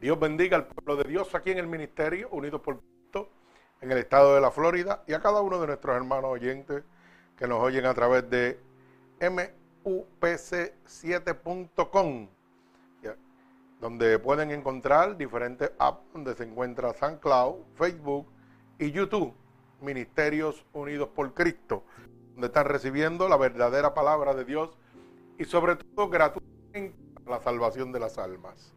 Dios bendiga al pueblo de Dios aquí en el ministerio, unidos por Cristo, en el estado de la Florida, y a cada uno de nuestros hermanos oyentes que nos oyen a través de mupc7.com, donde pueden encontrar diferentes apps donde se encuentra SoundCloud, Facebook y YouTube, Ministerios Unidos por Cristo, donde están recibiendo la verdadera palabra de Dios y sobre todo gratuitamente la salvación de las almas.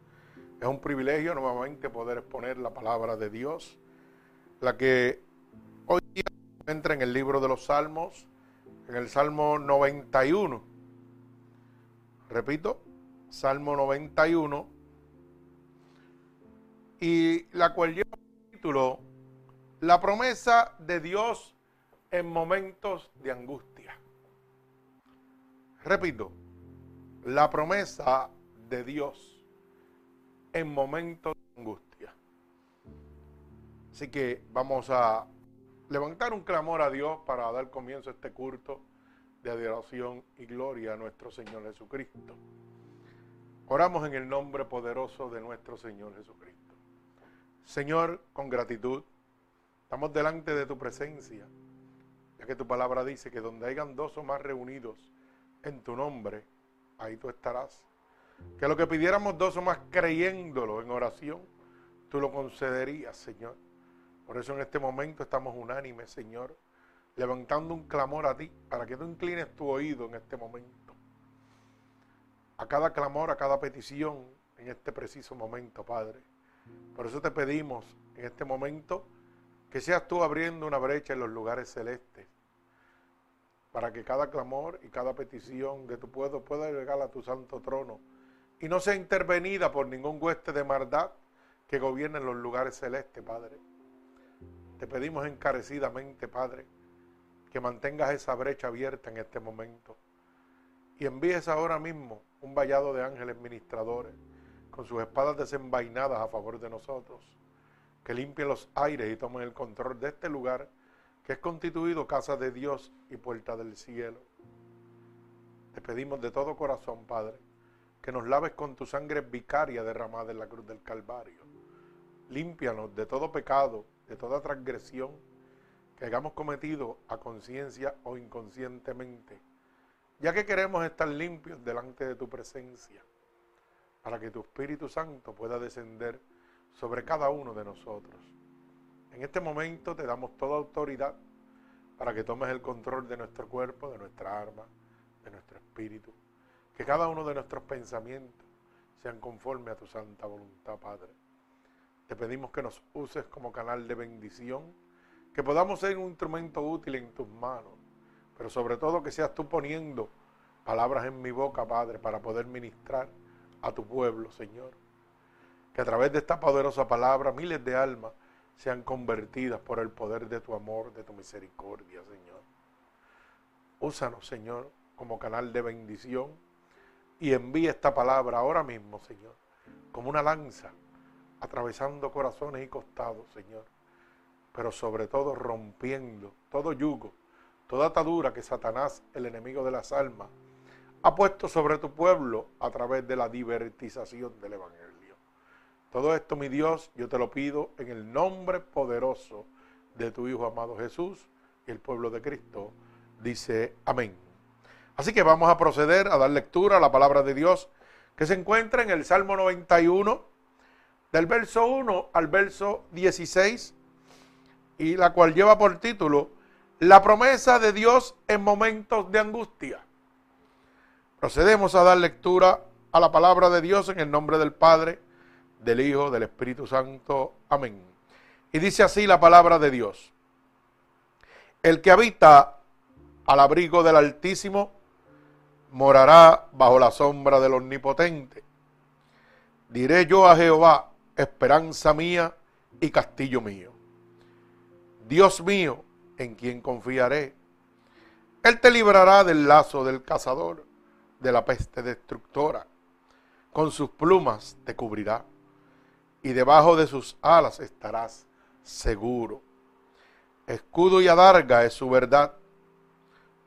Es un privilegio nuevamente poder exponer la palabra de Dios, la que hoy día entra en el libro de los Salmos, en el Salmo 91. Repito, Salmo 91, y la cual lleva el título La promesa de Dios en momentos de angustia. Repito, la promesa de Dios en momentos de angustia. Así que vamos a levantar un clamor a Dios para dar comienzo a este culto de adoración y gloria a nuestro Señor Jesucristo. Oramos en el nombre poderoso de nuestro Señor Jesucristo. Señor, con gratitud, estamos delante de tu presencia, ya que tu palabra dice que donde hayan dos o más reunidos en tu nombre, ahí tú estarás. Que lo que pidiéramos dos o más creyéndolo en oración, tú lo concederías, Señor. Por eso en este momento estamos unánimes, Señor, levantando un clamor a ti para que tú inclines tu oído en este momento. A cada clamor, a cada petición en este preciso momento, Padre. Por eso te pedimos en este momento que seas tú abriendo una brecha en los lugares celestes para que cada clamor y cada petición de tu pueblo pueda llegar a tu santo trono y no sea intervenida por ningún hueste de maldad que gobierne los lugares celestes, Padre. Te pedimos encarecidamente, Padre, que mantengas esa brecha abierta en este momento y envíes ahora mismo un vallado de ángeles ministradores con sus espadas desenvainadas a favor de nosotros, que limpien los aires y tomen el control de este lugar que es constituido casa de Dios y puerta del cielo. Te pedimos de todo corazón, Padre, que nos laves con tu sangre vicaria derramada en la cruz del Calvario. Límpianos de todo pecado, de toda transgresión que hayamos cometido a conciencia o inconscientemente, ya que queremos estar limpios delante de tu presencia, para que tu Espíritu Santo pueda descender sobre cada uno de nosotros. En este momento te damos toda autoridad para que tomes el control de nuestro cuerpo, de nuestra arma, de nuestro espíritu que cada uno de nuestros pensamientos sean conforme a tu santa voluntad, Padre. Te pedimos que nos uses como canal de bendición, que podamos ser un instrumento útil en tus manos, pero sobre todo que seas tú poniendo palabras en mi boca, Padre, para poder ministrar a tu pueblo, Señor. Que a través de esta poderosa palabra miles de almas sean convertidas por el poder de tu amor, de tu misericordia, Señor. Úsanos, Señor, como canal de bendición y envía esta palabra ahora mismo, Señor, como una lanza, atravesando corazones y costados, Señor, pero sobre todo rompiendo todo yugo, toda atadura que Satanás, el enemigo de las almas, ha puesto sobre tu pueblo a través de la divertización del Evangelio. Todo esto, mi Dios, yo te lo pido en el nombre poderoso de tu Hijo amado Jesús y el pueblo de Cristo. Dice amén. Así que vamos a proceder a dar lectura a la palabra de Dios que se encuentra en el Salmo 91, del verso 1 al verso 16, y la cual lleva por título La promesa de Dios en momentos de angustia. Procedemos a dar lectura a la palabra de Dios en el nombre del Padre, del Hijo, del Espíritu Santo. Amén. Y dice así la palabra de Dios. El que habita al abrigo del Altísimo morará bajo la sombra del Omnipotente. Diré yo a Jehová, esperanza mía y castillo mío. Dios mío, en quien confiaré. Él te librará del lazo del cazador, de la peste destructora. Con sus plumas te cubrirá, y debajo de sus alas estarás seguro. Escudo y adarga es su verdad.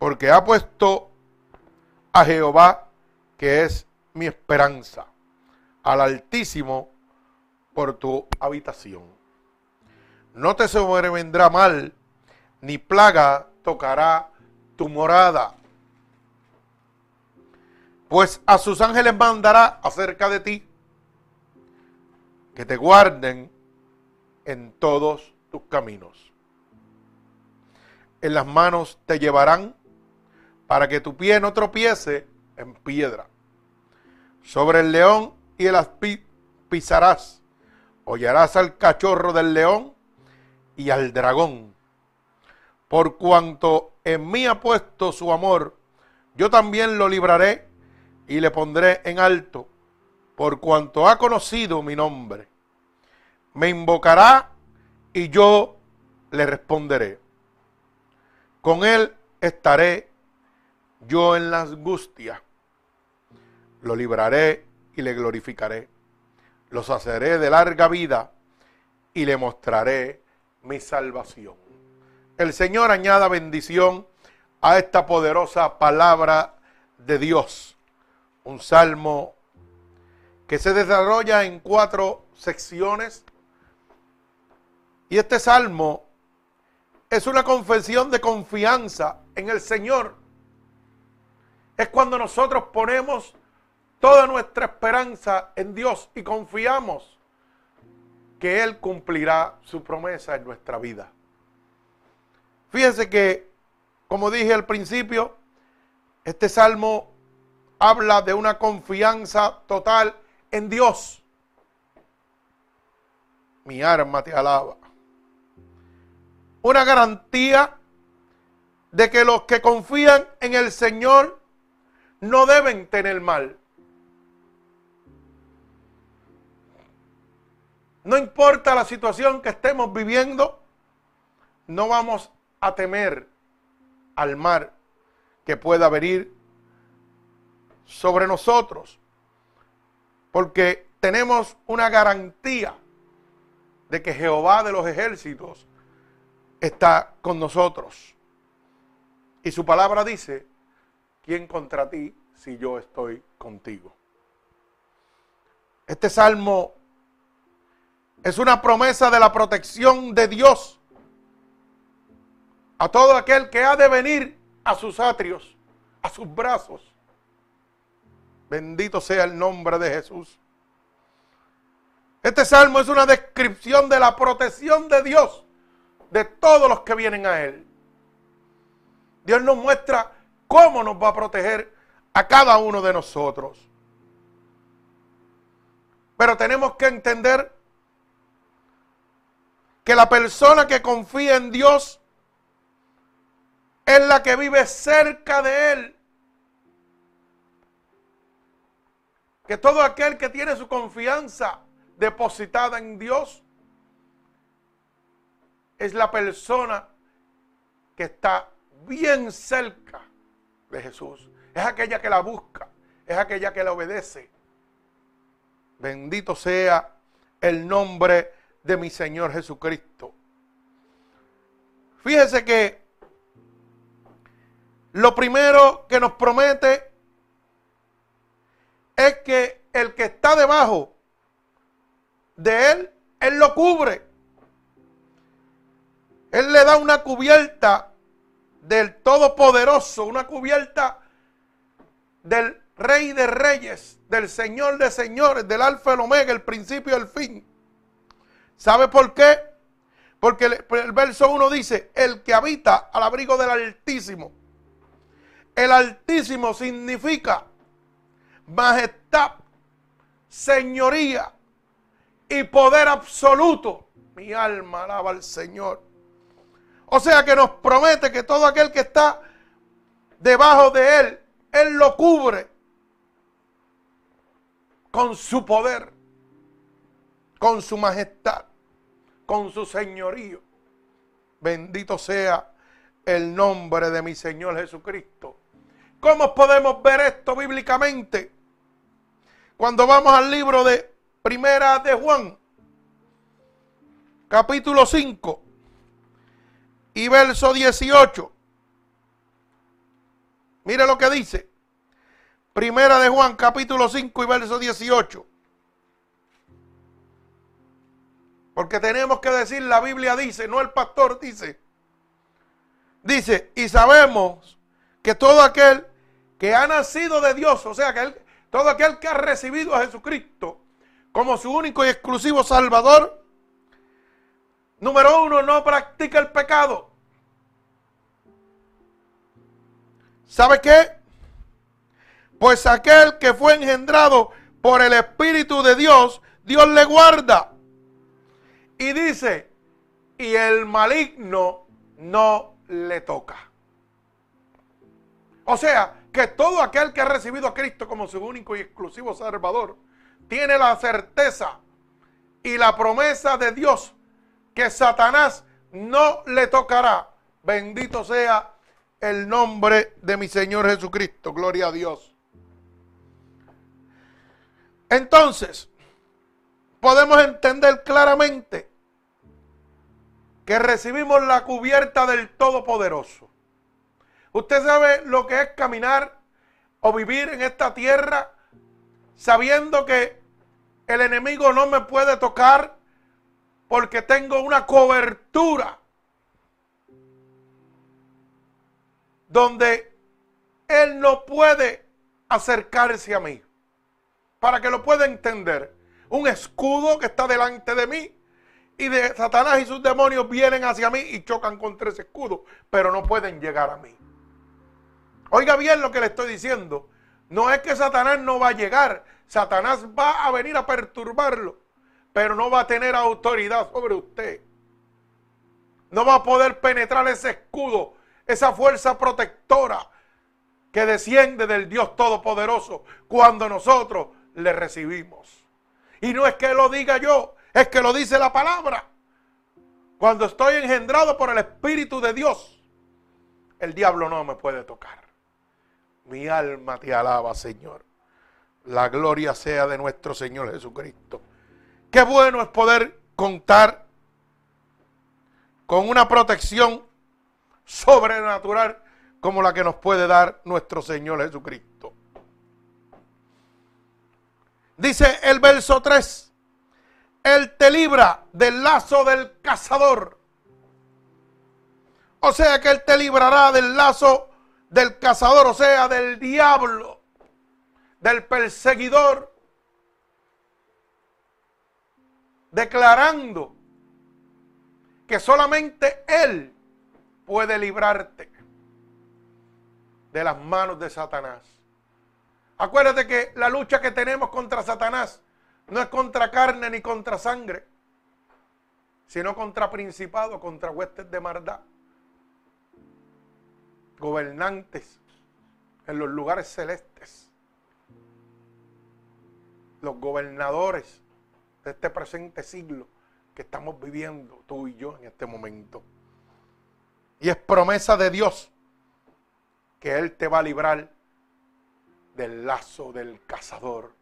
Porque ha puesto a Jehová, que es mi esperanza, al Altísimo por tu habitación. No te sobrevendrá mal, ni plaga tocará tu morada. Pues a sus ángeles mandará acerca de ti, que te guarden en todos tus caminos. En las manos te llevarán para que tu pie no tropiece en piedra. Sobre el león y el aspid pisarás. Hollarás al cachorro del león y al dragón. Por cuanto en mí ha puesto su amor, yo también lo libraré y le pondré en alto, por cuanto ha conocido mi nombre me invocará y yo le responderé. Con él estaré yo en la angustia. Lo libraré y le glorificaré. Lo saceré de larga vida y le mostraré mi salvación. El Señor añada bendición a esta poderosa palabra de Dios. Un salmo que se desarrolla en cuatro secciones y este salmo es una confesión de confianza en el Señor. Es cuando nosotros ponemos toda nuestra esperanza en Dios y confiamos que Él cumplirá su promesa en nuestra vida. Fíjense que, como dije al principio, este salmo habla de una confianza total en Dios. Mi arma te alaba una garantía de que los que confían en el Señor no deben tener mal. No importa la situación que estemos viviendo, no vamos a temer al mar que pueda venir sobre nosotros, porque tenemos una garantía de que Jehová de los ejércitos está con nosotros. Y su palabra dice, ¿quién contra ti si yo estoy contigo? Este salmo es una promesa de la protección de Dios a todo aquel que ha de venir a sus atrios, a sus brazos. Bendito sea el nombre de Jesús. Este salmo es una descripción de la protección de Dios de todos los que vienen a Él. Dios nos muestra cómo nos va a proteger a cada uno de nosotros. Pero tenemos que entender que la persona que confía en Dios es la que vive cerca de Él. Que todo aquel que tiene su confianza depositada en Dios es la persona que está bien cerca de Jesús. Es aquella que la busca, es aquella que la obedece. Bendito sea el nombre de mi Señor Jesucristo. Fíjese que lo primero que nos promete es que el que está debajo de él, él lo cubre. Él le da una cubierta del Todopoderoso, una cubierta del Rey de Reyes, del Señor de Señores, del Alfa y el Omega, el principio y el fin. ¿Sabe por qué? Porque el, el verso 1 dice, el que habita al abrigo del Altísimo. El Altísimo significa majestad, señoría y poder absoluto. Mi alma alaba al Señor. O sea que nos promete que todo aquel que está debajo de Él, Él lo cubre con su poder, con su majestad, con su señorío. Bendito sea el nombre de mi Señor Jesucristo. ¿Cómo podemos ver esto bíblicamente? Cuando vamos al libro de Primera de Juan, capítulo 5 y verso 18. Mire lo que dice. Primera de Juan, capítulo 5 y verso 18. Porque tenemos que decir, la Biblia dice, no el pastor dice. Dice, y sabemos que todo aquel que ha nacido de Dios, o sea, que todo aquel que ha recibido a Jesucristo como su único y exclusivo Salvador, número uno, no practica el pecado. ¿Sabe qué? Pues aquel que fue engendrado por el Espíritu de Dios, Dios le guarda. Y dice, y el maligno no le toca. O sea, que todo aquel que ha recibido a Cristo como su único y exclusivo Salvador, tiene la certeza y la promesa de Dios que Satanás no le tocará. Bendito sea el nombre de mi Señor Jesucristo. Gloria a Dios. Entonces, podemos entender claramente que recibimos la cubierta del Todopoderoso. Usted sabe lo que es caminar o vivir en esta tierra sabiendo que el enemigo no me puede tocar porque tengo una cobertura donde él no puede acercarse a mí para que lo pueda entender. Un escudo que está delante de mí y de Satanás y sus demonios vienen hacia mí y chocan contra ese escudo, pero no pueden llegar a mí. Oiga bien lo que le estoy diciendo. No es que Satanás no va a llegar, Satanás va a venir a perturbarlo, pero no va a tener autoridad sobre usted. No va a poder penetrar ese escudo, esa fuerza protectora que desciende del Dios Todopoderoso cuando nosotros le recibimos. Y no es que lo diga yo, es que lo dice la palabra. Cuando estoy engendrado por el Espíritu de Dios, el diablo no me puede tocar. Mi alma te alaba, Señor. La gloria sea de nuestro Señor Jesucristo. Qué bueno es poder contar con una protección sobrenatural como la que nos puede dar nuestro Señor Jesucristo. Dice el verso 3, Él te libra del lazo del cazador. O sea que Él te librará del lazo del cazador, o sea, del diablo, del perseguidor, declarando que solamente Él puede librarte de las manos de Satanás. Acuérdate que la lucha que tenemos contra Satanás no es contra carne ni contra sangre, sino contra principados, contra huestes de maldad, gobernantes en los lugares celestes, los gobernadores de este presente siglo que estamos viviendo tú y yo en este momento. Y es promesa de Dios que Él te va a librar del lazo del cazador.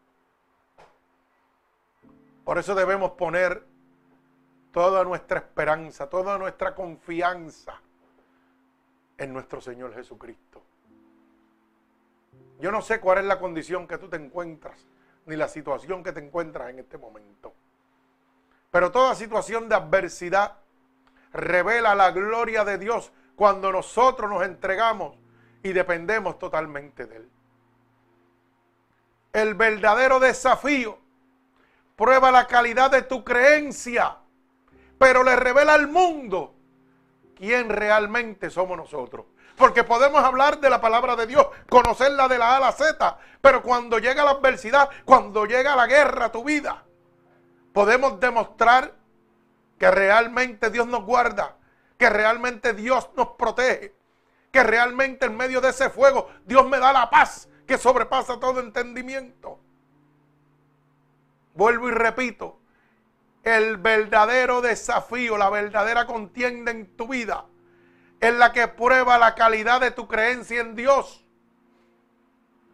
Por eso debemos poner toda nuestra esperanza, toda nuestra confianza en nuestro Señor Jesucristo. Yo no sé cuál es la condición que tú te encuentras, ni la situación que te encuentras en este momento. Pero toda situación de adversidad revela la gloria de Dios cuando nosotros nos entregamos y dependemos totalmente de Él. El verdadero desafío prueba la calidad de tu creencia, pero le revela al mundo quién realmente somos nosotros. Porque podemos hablar de la palabra de Dios, conocerla de la A a la Z, pero cuando llega la adversidad, cuando llega la guerra a tu vida, podemos demostrar que realmente Dios nos guarda, que realmente Dios nos protege, que realmente en medio de ese fuego Dios me da la paz que sobrepasa todo entendimiento. Vuelvo y repito, el verdadero desafío, la verdadera contienda en tu vida es la que prueba la calidad de tu creencia en Dios.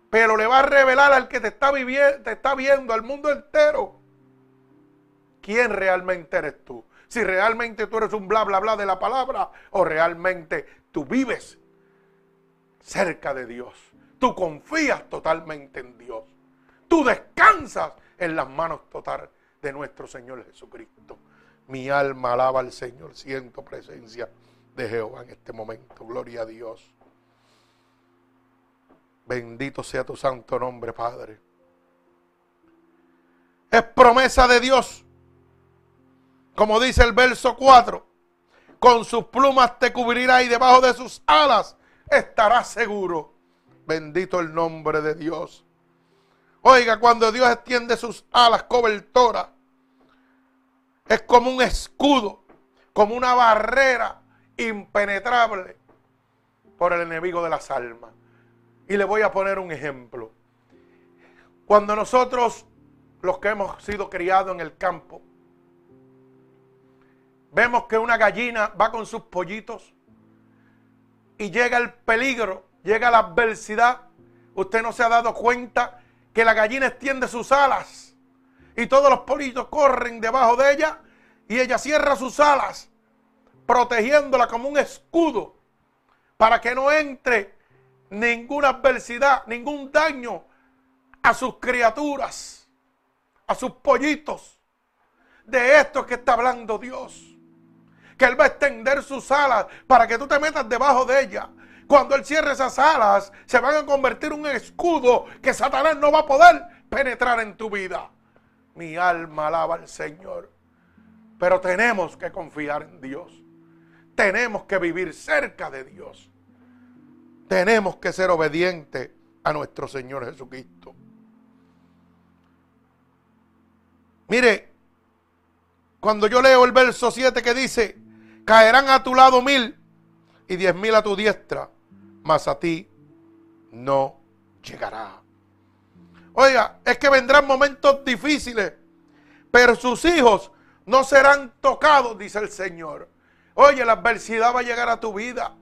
Pero le va a revelar al que te está, viviendo, te está viendo, al mundo entero, quién realmente eres tú. Si realmente tú eres un bla, bla, bla de la palabra o realmente tú vives cerca de Dios. Tú confías totalmente en Dios. Tú descansas en las manos totales de nuestro Señor Jesucristo. Mi alma alaba al Señor. Siento presencia de Jehová en este momento. Gloria a Dios. Bendito sea tu santo nombre, Padre. Es promesa de Dios. Como dice el verso 4. Con sus plumas te cubrirá y debajo de sus alas estarás seguro. Bendito el nombre de Dios. Oiga, cuando Dios extiende sus alas cobertoras, es como un escudo, como una barrera impenetrable por el enemigo de las almas. Y le voy a poner un ejemplo. Cuando nosotros, los que hemos sido criados en el campo, vemos que una gallina va con sus pollitos y llega el peligro, llega la adversidad, usted no se ha dado cuenta que la gallina extiende sus alas y todos los pollitos corren debajo de ella y ella cierra sus alas protegiéndola como un escudo para que no entre ninguna adversidad, ningún daño a sus criaturas, a sus pollitos. De esto que está hablando Dios. Que Él va a extender sus alas para que tú te metas debajo de ella. Cuando Él cierre esas alas, se van a convertir en un escudo que Satanás no va a poder penetrar en tu vida. Mi alma alaba al Señor. Pero tenemos que confiar en Dios. Tenemos que vivir cerca de Dios. Tenemos que ser obedientes a nuestro Señor Jesucristo. Mire, cuando yo leo el verso 7 que dice, caerán a tu lado mil y diez mil a tu diestra, mas a ti no llegará. Oiga, es que vendrán momentos difíciles, pero sus hijos no serán tocados, dice el Señor. Oye, la adversidad va a llegar a tu vida.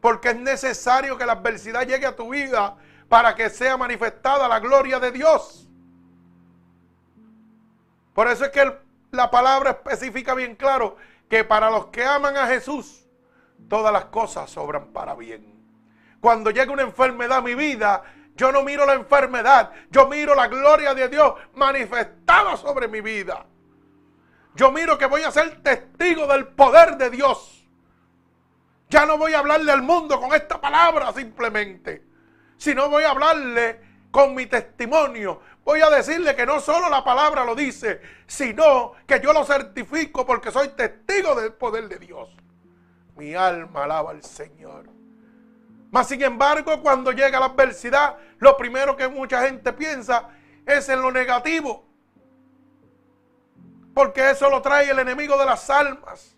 Porque es necesario que la adversidad llegue a tu vida para que sea manifestada la gloria de Dios. Por eso es que la palabra especifica bien claro que para los que aman a Jesús, todas las cosas sobran para bien. Cuando llega una enfermedad a mi vida, yo no miro la enfermedad, yo miro la gloria de Dios manifestada sobre mi vida. Yo miro que voy a ser testigo del poder de Dios. Ya no voy a hablarle al mundo con esta palabra simplemente, sino voy a hablarle con mi testimonio. Voy a decirle que no solo la palabra lo dice, sino que yo lo certifico porque soy testigo del poder de Dios. Mi alma alaba al Señor. Mas sin embargo, cuando llega la adversidad, lo primero que mucha gente piensa es en lo negativo. Porque eso lo trae el enemigo de las almas.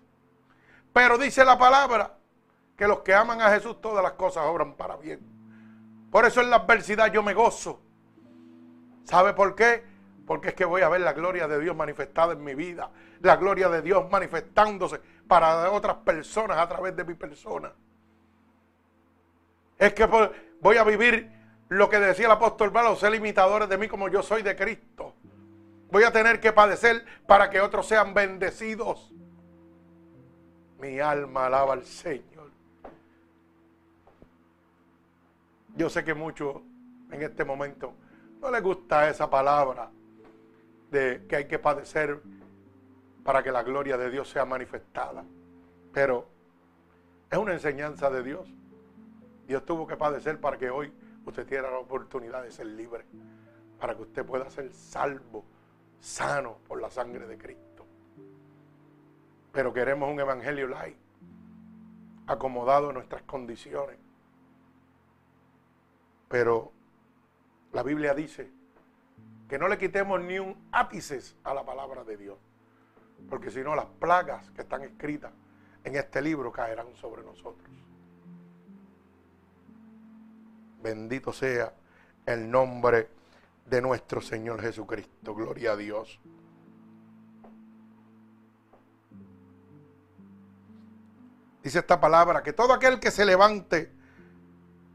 Pero dice la palabra que los que aman a Jesús todas las cosas obran para bien. Por eso en la adversidad yo me gozo. ¿Sabe por qué? Porque es que voy a ver la gloria de Dios manifestada en mi vida. La gloria de Dios manifestándose para otras personas a través de mi persona. Es que voy a vivir lo que decía el apóstol Pablo, ser imitadores de mí como yo soy de Cristo. Voy a tener que padecer para que otros sean bendecidos. Mi alma alaba al Señor. Yo sé que muchos en este momento no les gusta esa palabra de que hay que padecer para que la gloria de Dios sea manifestada. Pero es una enseñanza de Dios. Dios tuvo que padecer para que hoy usted tenga la oportunidad de ser libre. Para que usted pueda ser salvo, sano por la sangre de Cristo. Pero queremos un evangelio light, acomodado a nuestras condiciones. Pero la Biblia dice que no le quitemos ni un ápice a la palabra de Dios. Porque si no, las plagas que están escritas en este libro caerán sobre nosotros. Bendito sea el nombre de nuestro Señor Jesucristo. Gloria a Dios. Dice esta palabra, que todo aquel que se levante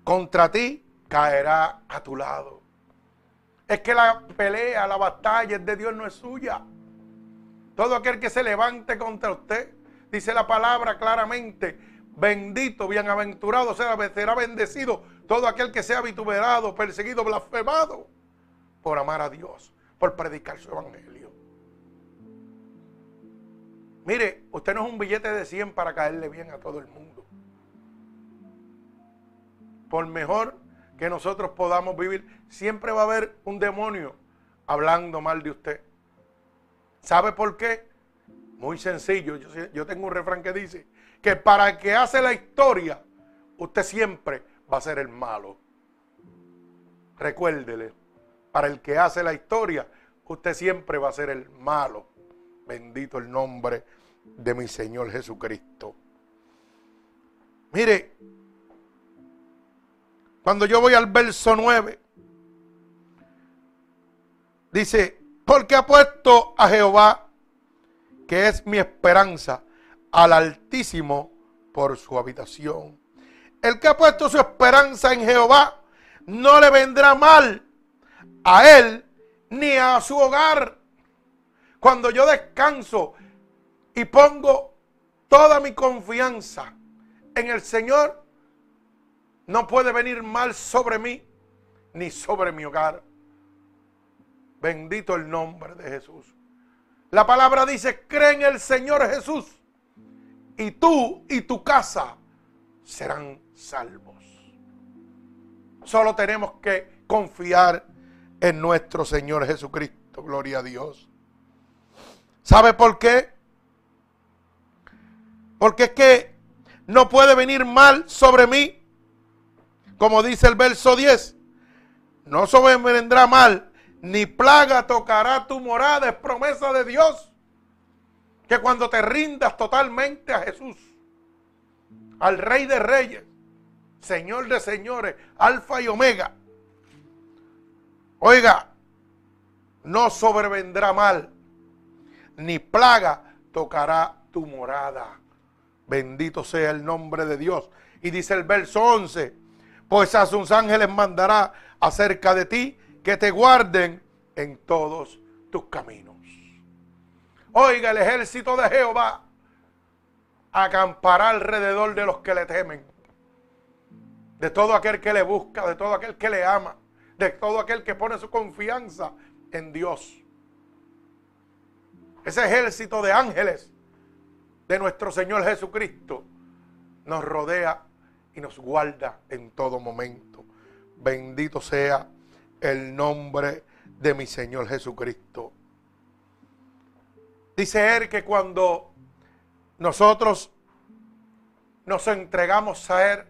contra ti caerá a tu lado. Es que la pelea, la batalla de Dios, no es suya. Todo aquel que se levante contra usted, dice la palabra claramente, bendito, bienaventurado será, será bendecido todo aquel que sea vituperado, perseguido, blasfemado por amar a Dios, por predicar su evangelio. Mire, usted no es un billete de 100 para caerle bien a todo el mundo. Por mejor que nosotros podamos vivir, siempre va a haber un demonio hablando mal de usted. ¿Sabe por qué? Muy sencillo. Yo, tengo un refrán que dice que para el que hace la historia, usted siempre va a ser el malo. Recuérdele, para el que hace la historia, usted siempre va a ser el malo. Bendito el nombre de mi Señor Jesucristo. Mire, cuando yo voy al verso 9, dice, porque ha puesto a Jehová, que es mi esperanza, al Altísimo por su habitación. El que ha puesto su esperanza en Jehová, no le vendrá mal a él ni a su hogar. Cuando yo descanso y pongo toda mi confianza en el Señor, no puede venir mal sobre mí ni sobre mi hogar. Bendito el nombre de Jesús. La palabra dice, cree en el Señor Jesús y tú y tu casa serán salvos. Solo tenemos que confiar en nuestro Señor Jesucristo. Gloria a Dios. ¿Sabe por qué? Porque es que no puede venir mal sobre mí como dice el verso 10, no sobrevendrá mal, ni plaga tocará tu morada, es promesa de Dios. Que cuando te rindas totalmente a Jesús, al Rey de Reyes, Señor de Señores, Alfa y Omega, oiga, no sobrevendrá mal, ni plaga tocará tu morada. Bendito sea el nombre de Dios. Y dice el verso 11, pues a sus ángeles mandará acerca de ti que te guarden en todos tus caminos. Oiga, el ejército de Jehová acampará alrededor de los que le temen, de todo aquel que le busca, de todo aquel que le ama, de todo aquel que pone su confianza en Dios. Ese ejército de ángeles de nuestro Señor Jesucristo nos rodea y nos guarda en todo momento. Bendito sea el nombre de mi Señor Jesucristo. Dice Él que cuando nosotros nos entregamos a Él,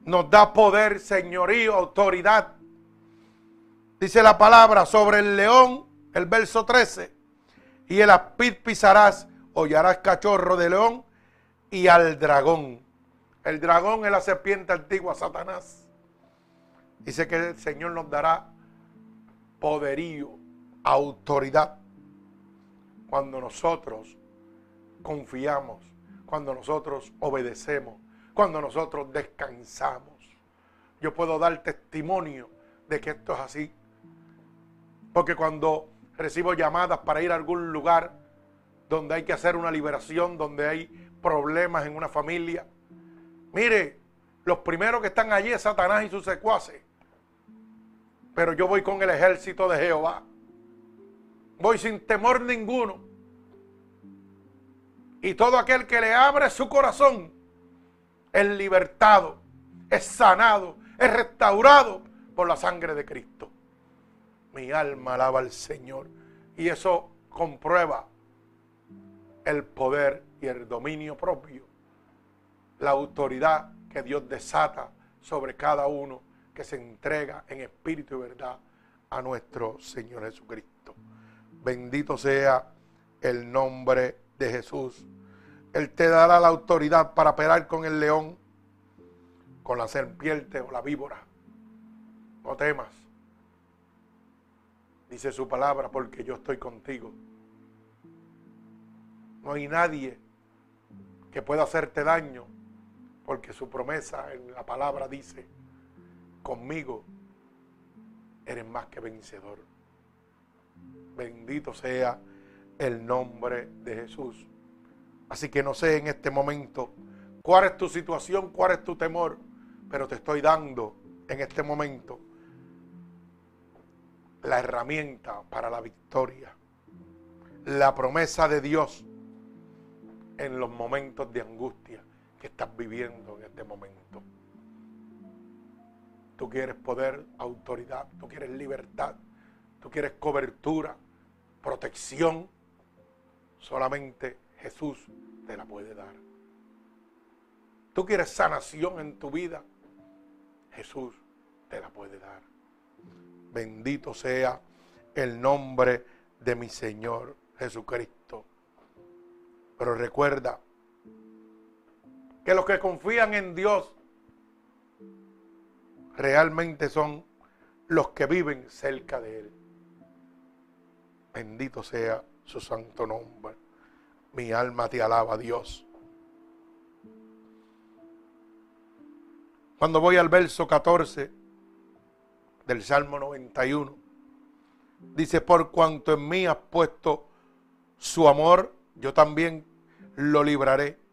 nos da poder, señorío, autoridad. Dice la palabra sobre el león, el verso 13. Y el aspid pisarás, hollarás cachorro de león y al dragón. El dragón es la serpiente antigua, Satanás. Dice que el Señor nos dará poderío, autoridad, cuando nosotros confiamos, cuando nosotros obedecemos, cuando nosotros descansamos. Yo puedo dar testimonio de que esto es así. Porque cuando recibo llamadas para ir a algún lugar donde hay que hacer una liberación, donde hay problemas en una familia, mire, los primeros que están allí es Satanás y sus secuaces. Pero yo voy con el ejército de Jehová. Voy sin temor ninguno. Y todo aquel que le abre su corazón es libertado, es sanado, es restaurado por la sangre de Cristo. Mi alma alaba al Señor. Y eso comprueba el poder y el dominio propio, la autoridad que Dios desata sobre cada uno que se entrega en espíritu y verdad a nuestro Señor Jesucristo. Bendito sea el nombre de Jesús. Él te dará la autoridad para pelear con el león, con la serpiente o la víbora. No temas. Dice su palabra, porque yo estoy contigo. No hay nadie que pueda hacerte daño porque su promesa en la palabra dice, conmigo eres más que vencedor. Bendito sea el nombre de Jesús. Así que no sé en este momento cuál es tu situación, cuál es tu temor, pero te estoy dando en este momento la herramienta para la victoria, la promesa de Dios en los momentos de angustia estás viviendo en este momento. Tú quieres poder, autoridad, tú quieres libertad, tú quieres cobertura, protección. Solamente Jesús te la puede dar. Tú quieres sanación en tu vida, Jesús te la puede dar. Bendito sea el nombre de mi Señor Jesucristo. Pero recuerda, que los que confían en Dios realmente son los que viven cerca de Él. Bendito sea su santo nombre. Mi alma te alaba, Dios. Cuando voy al verso 14 del Salmo 91, dice, por cuanto en mí has puesto su amor, yo también lo libraré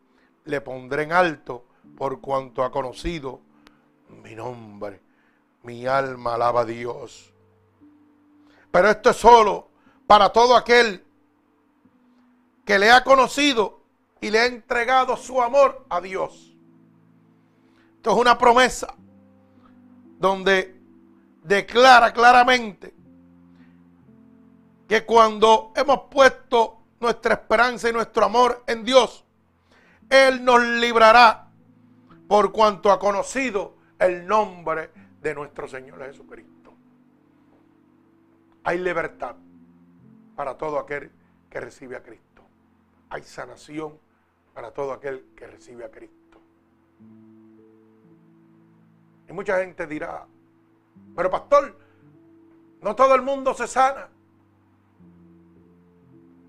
le pondré en alto por cuanto ha conocido mi nombre. Mi alma alaba a Dios. Pero esto es solo para todo aquel que le ha conocido y le ha entregado su amor a Dios. Esto es una promesa donde declara claramente que cuando hemos puesto nuestra esperanza y nuestro amor en Dios, él nos librará por cuanto ha conocido el nombre de nuestro Señor Jesucristo. Hay libertad para todo aquel que recibe a Cristo. Hay sanación para todo aquel que recibe a Cristo. Y mucha gente dirá, pero pastor, no todo el mundo se sana.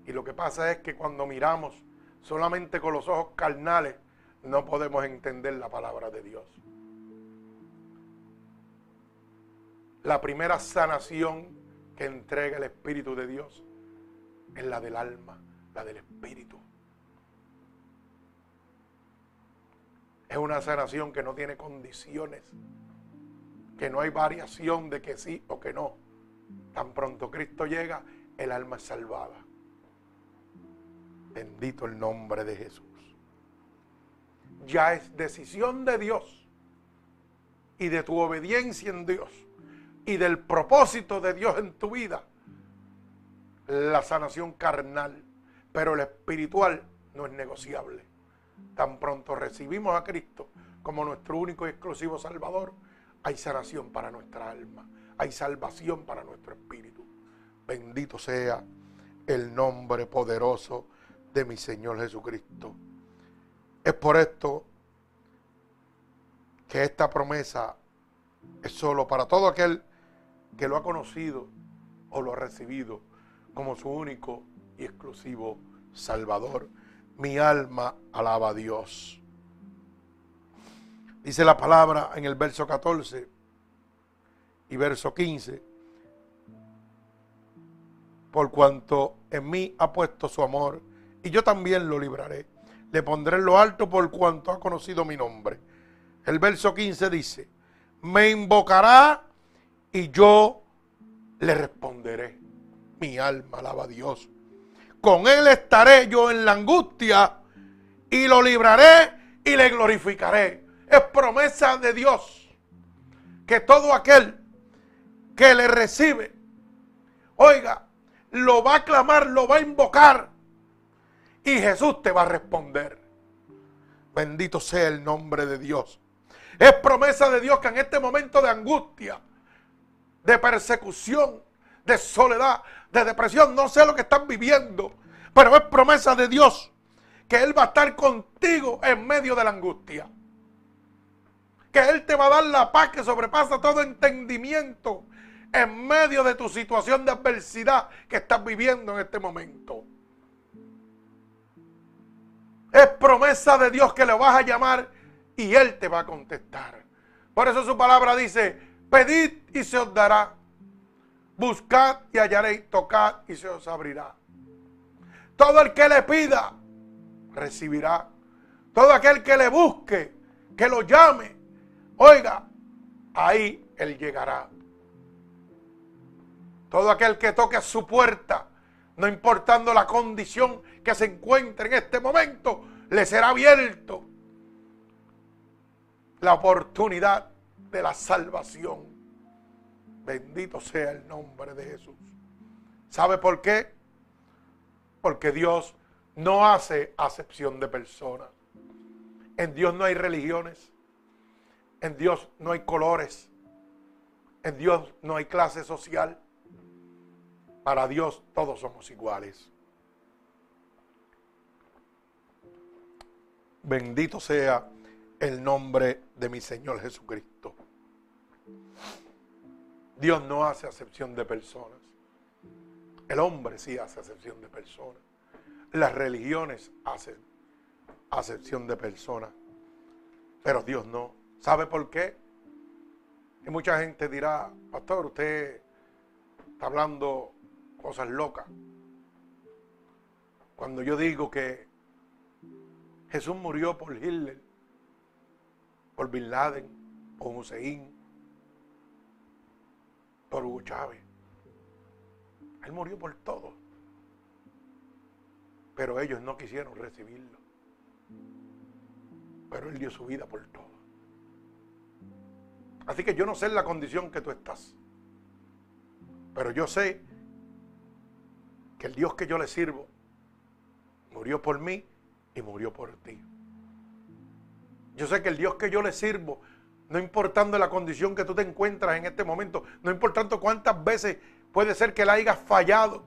Y lo que pasa es que cuando miramos solamente con los ojos carnales no podemos entender la palabra de Dios. La primera sanación que entrega el Espíritu de Dios es la del alma, la del Espíritu. Es una sanación que no tiene condiciones, que no hay variación de que sí o que no. Tan pronto Cristo llega, el alma es salvada. Bendito el nombre de Jesús. Ya es decisión de Dios y de tu obediencia en Dios y del propósito de Dios en tu vida la sanación carnal, pero el espiritual no es negociable. Tan pronto recibimos a Cristo como nuestro único y exclusivo Salvador, hay sanación para nuestra alma, hay salvación para nuestro espíritu. Bendito sea el nombre poderoso de mi Señor Jesucristo. Es por esto que esta promesa es solo para todo aquel que lo ha conocido o lo ha recibido como su único y exclusivo Salvador. Mi alma alaba a Dios. Dice la palabra en el verso 14 y verso 15. Por cuanto en mí ha puesto su amor, y yo también lo libraré. Le pondré en lo alto por cuanto ha conocido mi nombre. El verso 15 dice, me invocará y yo le responderé. Mi alma alaba a Dios. Con él estaré yo en la angustia y lo libraré y le glorificaré. Es promesa de Dios que todo aquel que le recibe, oiga, lo va a clamar, lo va a invocar y Jesús te va a responder. Bendito sea el nombre de Dios. Es promesa de Dios que en este momento de angustia, de persecución, de soledad, de depresión, no sé lo que están viviendo, pero es promesa de Dios que Él va a estar contigo en medio de la angustia. Que Él te va a dar la paz que sobrepasa todo entendimiento en medio de tu situación de adversidad que estás viviendo en este momento. Es promesa de Dios que le vas a llamar y Él te va a contestar. Por eso su palabra dice, pedid y se os dará. Buscad y hallaréis, tocad y se os abrirá. Todo el que le pida, recibirá. Todo aquel que le busque, que lo llame, oiga, ahí Él llegará. Todo aquel que toque a su puerta, no importando la condición que se encuentre en este momento, le será abierto la oportunidad de la salvación. Bendito sea el nombre de Jesús. ¿Sabe por qué? Porque Dios no hace acepción de personas. En Dios no hay religiones. En Dios no hay colores. En Dios no hay clase social. Para Dios todos somos iguales. Bendito sea el nombre de mi Señor Jesucristo. Dios no hace acepción de personas. El hombre sí hace acepción de personas. Las religiones hacen acepción de personas. Pero Dios no. ¿Sabe por qué? Y mucha gente dirá, pastor, usted está hablando cosas locas. Cuando yo digo que Jesús murió por Hitler, por Bin Laden, por Hussein, por Hugo Chávez. Él murió por todo. Pero ellos no quisieron recibirlo. Pero Él dio su vida por todo. Así que yo no sé la condición que tú estás. Pero yo sé que el Dios que yo le sirvo murió por mí y murió por ti. Yo sé que el Dios que yo le sirvo, no importando la condición que tú te encuentras en este momento, no importando cuántas veces puede ser que la hayas fallado,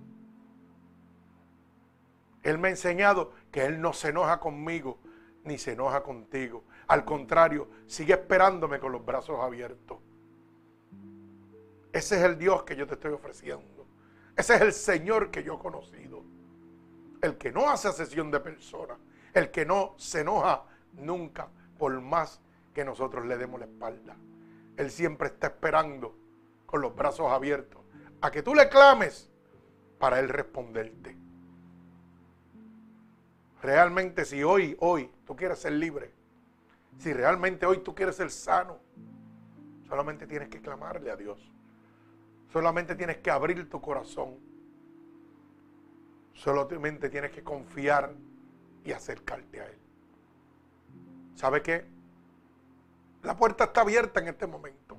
Él me ha enseñado que Él no se enoja conmigo ni se enoja contigo. Al contrario, sigue esperándome con los brazos abiertos. Ese es el Dios que yo te estoy ofreciendo. Ese es el Señor que yo he conocido. El que no hace sesión de personas. El que no se enoja nunca por más que nosotros le demos la espalda. Él siempre está esperando con los brazos abiertos a que tú le clames para Él responderte. Realmente si hoy, hoy tú quieres ser libre, si realmente hoy tú quieres ser sano, solamente tienes que clamarle a Dios. Solamente tienes que abrir tu corazón. Solamente tienes que confiar y acercarte a Él. ¿Sabe qué? La puerta está abierta en este momento.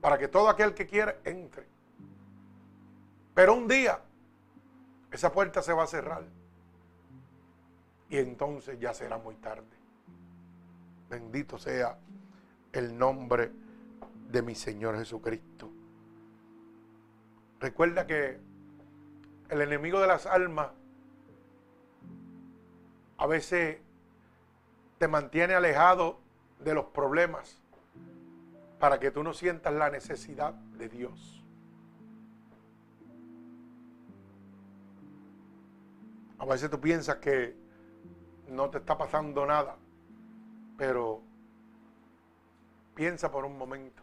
Para que todo aquel que quiera entre. Pero un día esa puerta se va a cerrar. Y entonces ya será muy tarde. Bendito sea el nombre de mi Señor Jesucristo. Recuerda que el enemigo de las almas a veces te mantiene alejado de los problemas para que tú no sientas la necesidad de Dios. A veces tú piensas que no te está pasando nada, Pero piensa por un momento.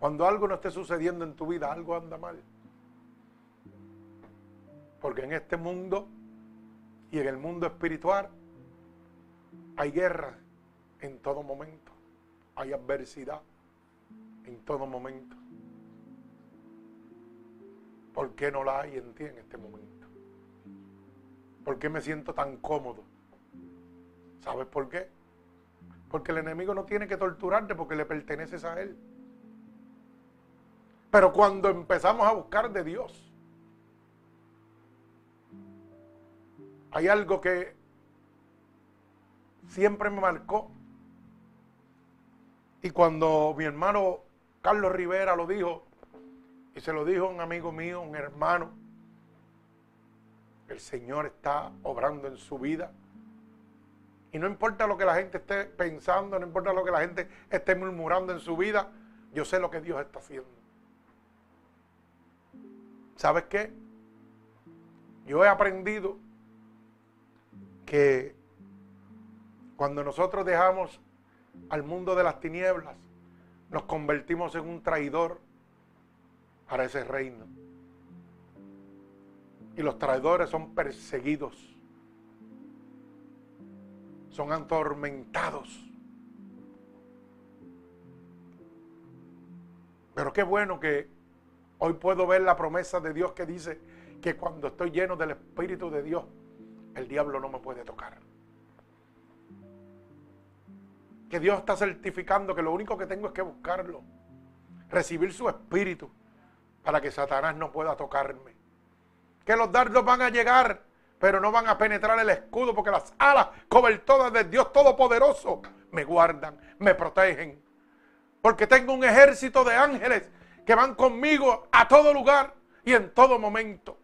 Cuando algo no esté sucediendo en tu vida, algo anda mal. Porque en este mundo y en el mundo espiritual hay guerra en todo momento. Hay adversidad en todo momento. ¿Por qué no la hay en ti en este momento? ¿Por qué me siento tan cómodo? ¿Sabes por qué? Porque el enemigo no tiene que torturarte porque le perteneces a él. Pero cuando empezamos a buscar de Dios, hay algo que siempre me marcó. Y cuando mi hermano Carlos Rivera lo dijo, y se lo dijo un amigo mío, un hermano, el Señor está obrando en su vida. Y no importa lo que la gente esté pensando, no importa lo que la gente esté murmurando en su vida, yo sé lo que Dios está haciendo. ¿Sabes qué? Yo he aprendido que cuando nosotros dejamos al mundo de las tinieblas, nos convertimos en un traidor para ese reino. Y los traidores son perseguidos, son atormentados. Pero qué bueno que hoy puedo ver la promesa de Dios que dice que cuando estoy lleno del Espíritu de Dios, el diablo no me puede tocar. Que Dios está certificando que lo único que tengo es que buscarlo, recibir su Espíritu para que Satanás no pueda tocarme. Que los dardos van a llegar, pero no van a penetrar el escudo porque las alas cobertoras de Dios Todopoderoso me guardan, me protegen. Porque tengo un ejército de ángeles que van conmigo a todo lugar y en todo momento.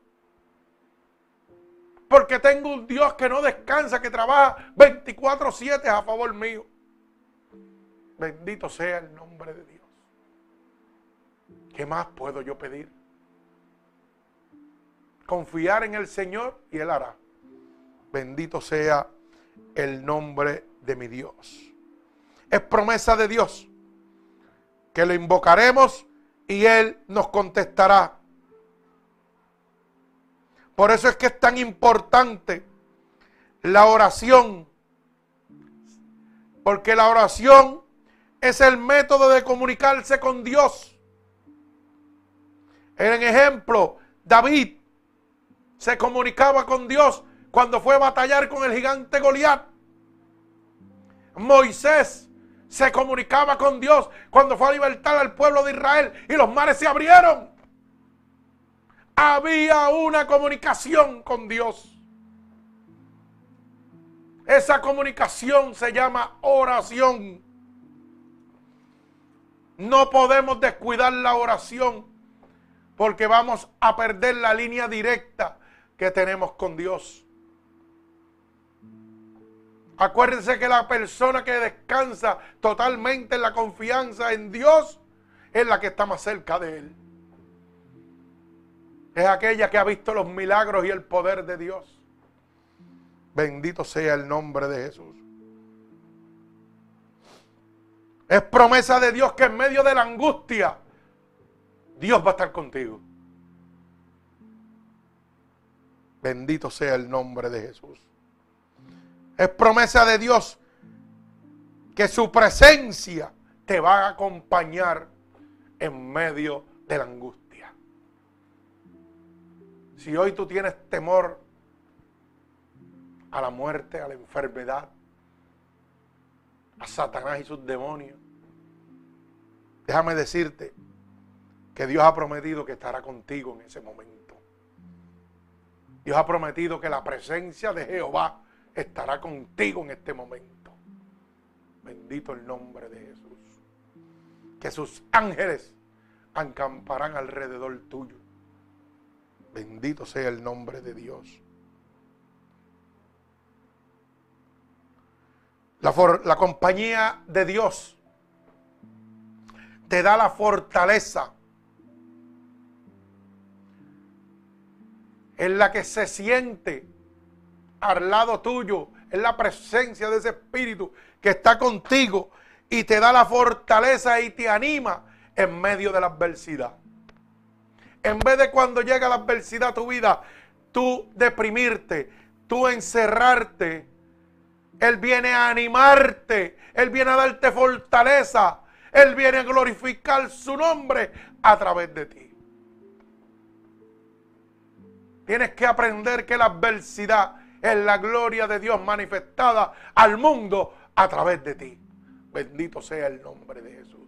Porque tengo un Dios que no descansa, que trabaja 24/7 a favor mío. Bendito sea el nombre de Dios. ¿Qué más puedo yo pedir? Confiar en el Señor y Él hará. Bendito sea el nombre de mi Dios. Es promesa de Dios que lo invocaremos y Él nos contestará. Por eso es que es tan importante la oración. Porque la oración es el método de comunicarse con Dios. En ejemplo, David se comunicaba con Dios cuando fue a batallar con el gigante Goliat. Moisés se comunicaba con Dios cuando fue a libertar al pueblo de Israel y los mares se abrieron había una comunicación con Dios. Esa comunicación se llama oración. No podemos descuidar la oración porque vamos a perder la línea directa que tenemos con Dios. Acuérdense que la persona que descansa totalmente en la confianza en Dios es la que está más cerca de Él es aquella que ha visto los milagros y el poder de Dios. Bendito sea el nombre de Jesús. Es promesa de Dios que en medio de la angustia Dios va a estar contigo. Bendito sea el nombre de Jesús. Es promesa de Dios que su presencia te va a acompañar en medio de la angustia. Si hoy tú tienes temor a la muerte, a la enfermedad, a Satanás y sus demonios, déjame decirte que Dios ha prometido que estará contigo en ese momento. Dios ha prometido que la presencia de Jehová estará contigo en este momento. Bendito el nombre de Jesús. Que sus ángeles acamparán alrededor tuyo Bendito sea el nombre de Dios. La, compañía de Dios te da la fortaleza en la que se siente al lado tuyo Es la presencia de ese Espíritu que está contigo y te da la fortaleza y te anima en medio de la adversidad. En vez de cuando llega la adversidad a tu vida, tú deprimirte, tú encerrarte, Él viene a animarte, Él viene a darte fortaleza, Él viene a glorificar su nombre a través de ti. Tienes que aprender que la adversidad es la gloria de Dios manifestada al mundo a través de ti. Bendito sea el nombre de Jesús.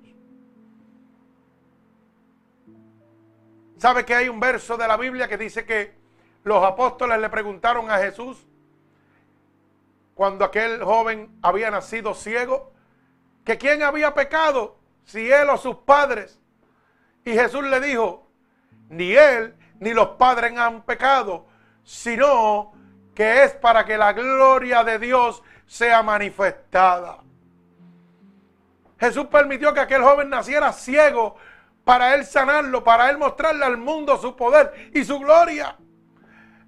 ¿Sabe que hay un verso de la Biblia que dice que los apóstoles le preguntaron a Jesús cuando aquel joven había nacido ciego, que quién había pecado, si él o sus padres. Y Jesús le dijo, ni él ni los padres han pecado, sino que es para que la gloria de Dios sea manifestada. Jesús permitió que aquel joven naciera ciego para él sanarlo, para él mostrarle al mundo su poder y su gloria.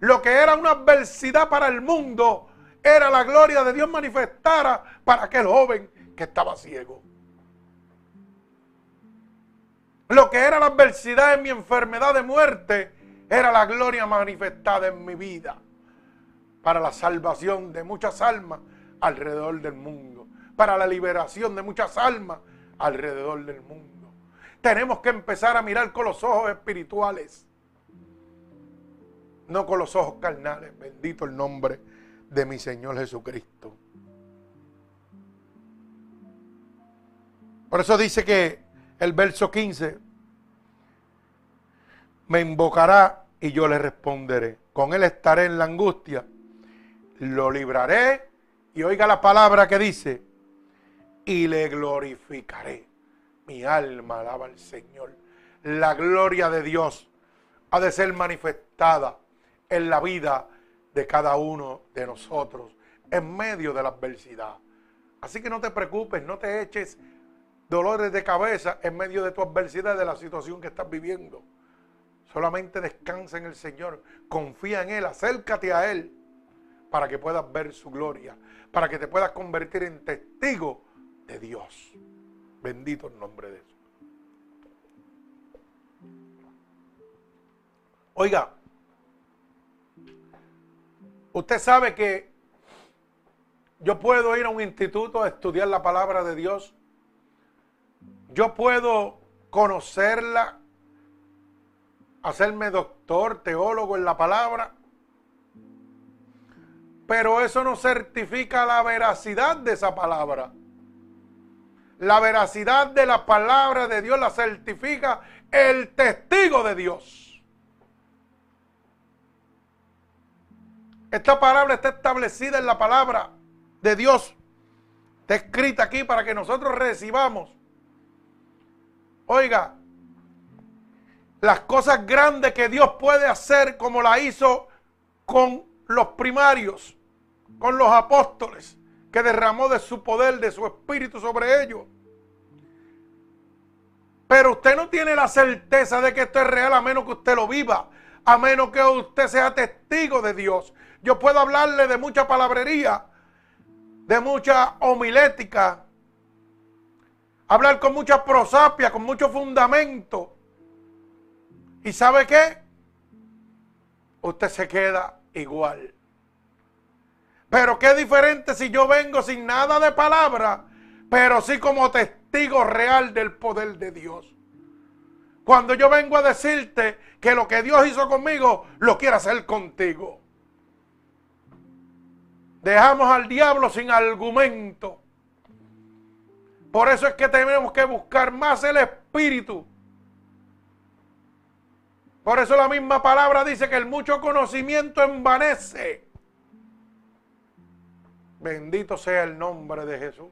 Lo que era una adversidad para el mundo era la gloria de Dios manifestada para aquel joven que estaba ciego. Lo que era la adversidad en mi enfermedad de muerte era la gloria manifestada en mi vida para la salvación de muchas almas alrededor del mundo, para la liberación de muchas almas alrededor del mundo. Tenemos que empezar a mirar con los ojos espirituales, no con los ojos carnales. Bendito el nombre de mi Señor Jesucristo. Por eso dice que el verso 15, me invocará y yo le responderé. Con él estaré en la angustia, lo libraré y oiga la palabra que dice, y le glorificaré. Mi alma alaba al Señor. La gloria de Dios ha de ser manifestada en la vida de cada uno de nosotros en medio de la adversidad. Así que no te preocupes, no te eches dolores de cabeza en medio de tu adversidad, de la situación que estás viviendo. Solamente descansa en el Señor, confía en Él, acércate a Él para que puedas ver su gloria, para que te puedas convertir en testigo de Dios. Bendito el nombre de Dios. Oiga, usted sabe que yo puedo ir a un instituto a estudiar la palabra de Dios. Yo puedo conocerla hacerme doctor, teólogo en la palabra. Pero eso no certifica la veracidad de esa palabra. La veracidad de la palabra de Dios la certifica el testigo de Dios. Esta palabra está establecida en la palabra de Dios. Está escrita aquí para que nosotros recibamos. Oiga, las cosas grandes que Dios puede hacer como la hizo con los primarios, con los apóstoles, que derramó de su poder, de su espíritu sobre ellos. Pero usted no tiene la certeza de que esto es real a menos que usted lo viva, a menos que usted sea testigo de Dios. Yo puedo hablarle de mucha palabrería, de mucha homilética, hablar con mucha prosapia, con mucho fundamento, ¿Y sabe qué? Usted se queda igual. Pero qué diferente si yo vengo sin nada de palabra, pero sí como testigo real del poder de Dios. Cuando yo vengo a decirte que lo que Dios hizo conmigo, lo quiere hacer contigo. Dejamos al diablo sin argumento. Por eso es que tenemos que buscar más el Espíritu por eso la misma palabra dice que el mucho conocimiento envanece. Bendito sea el nombre de Jesús.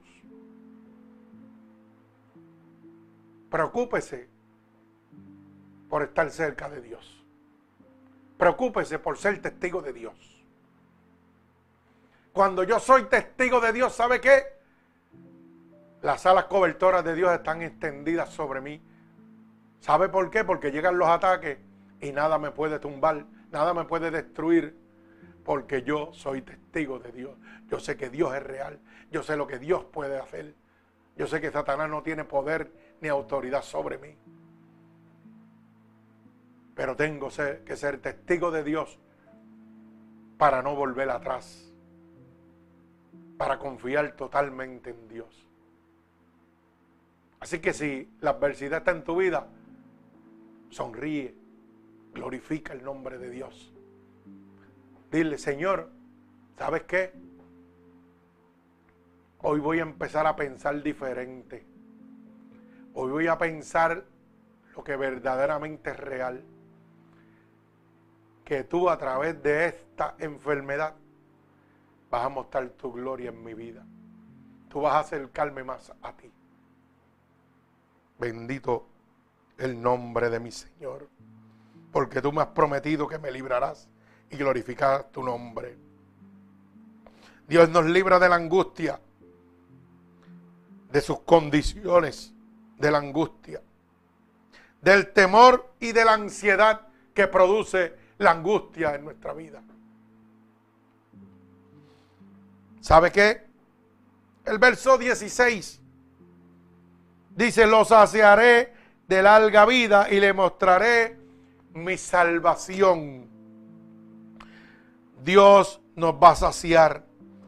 Preocúpese por estar cerca de Dios. Preocúpese por ser testigo de Dios. Cuando yo soy testigo de Dios, ¿sabe qué? Las alas cobertoras de Dios están extendidas sobre mí. ¿Sabe por qué? Porque llegan los ataques y nada me puede tumbar, nada me puede destruir, Porque yo soy testigo de Dios. Yo sé que Dios es real. Yo sé lo que Dios puede hacer. Yo sé que Satanás no tiene poder ni autoridad sobre mí. Pero tengo que ser testigo de Dios para no volver atrás. Para confiar totalmente en Dios. Así que si la adversidad está en tu vida, sonríe, glorifica el nombre de Dios. Dile, Señor, ¿sabes qué? Hoy voy a empezar a pensar diferente. Hoy voy a pensar lo que verdaderamente es real. Que tú a través de esta enfermedad vas a mostrar tu gloria en mi vida. Tú vas a acercarme más a ti. Bendito el nombre de mi Señor. Porque tú me has prometido que me librarás y glorificar tu nombre. Dios nos libra de la angustia, de sus condiciones, de la angustia, del temor y de la ansiedad que produce la angustia en nuestra vida. ¿Sabe qué? El verso 16 dice, lo saciaré de larga vida y le mostraré mi salvación. Dios nos va a saciar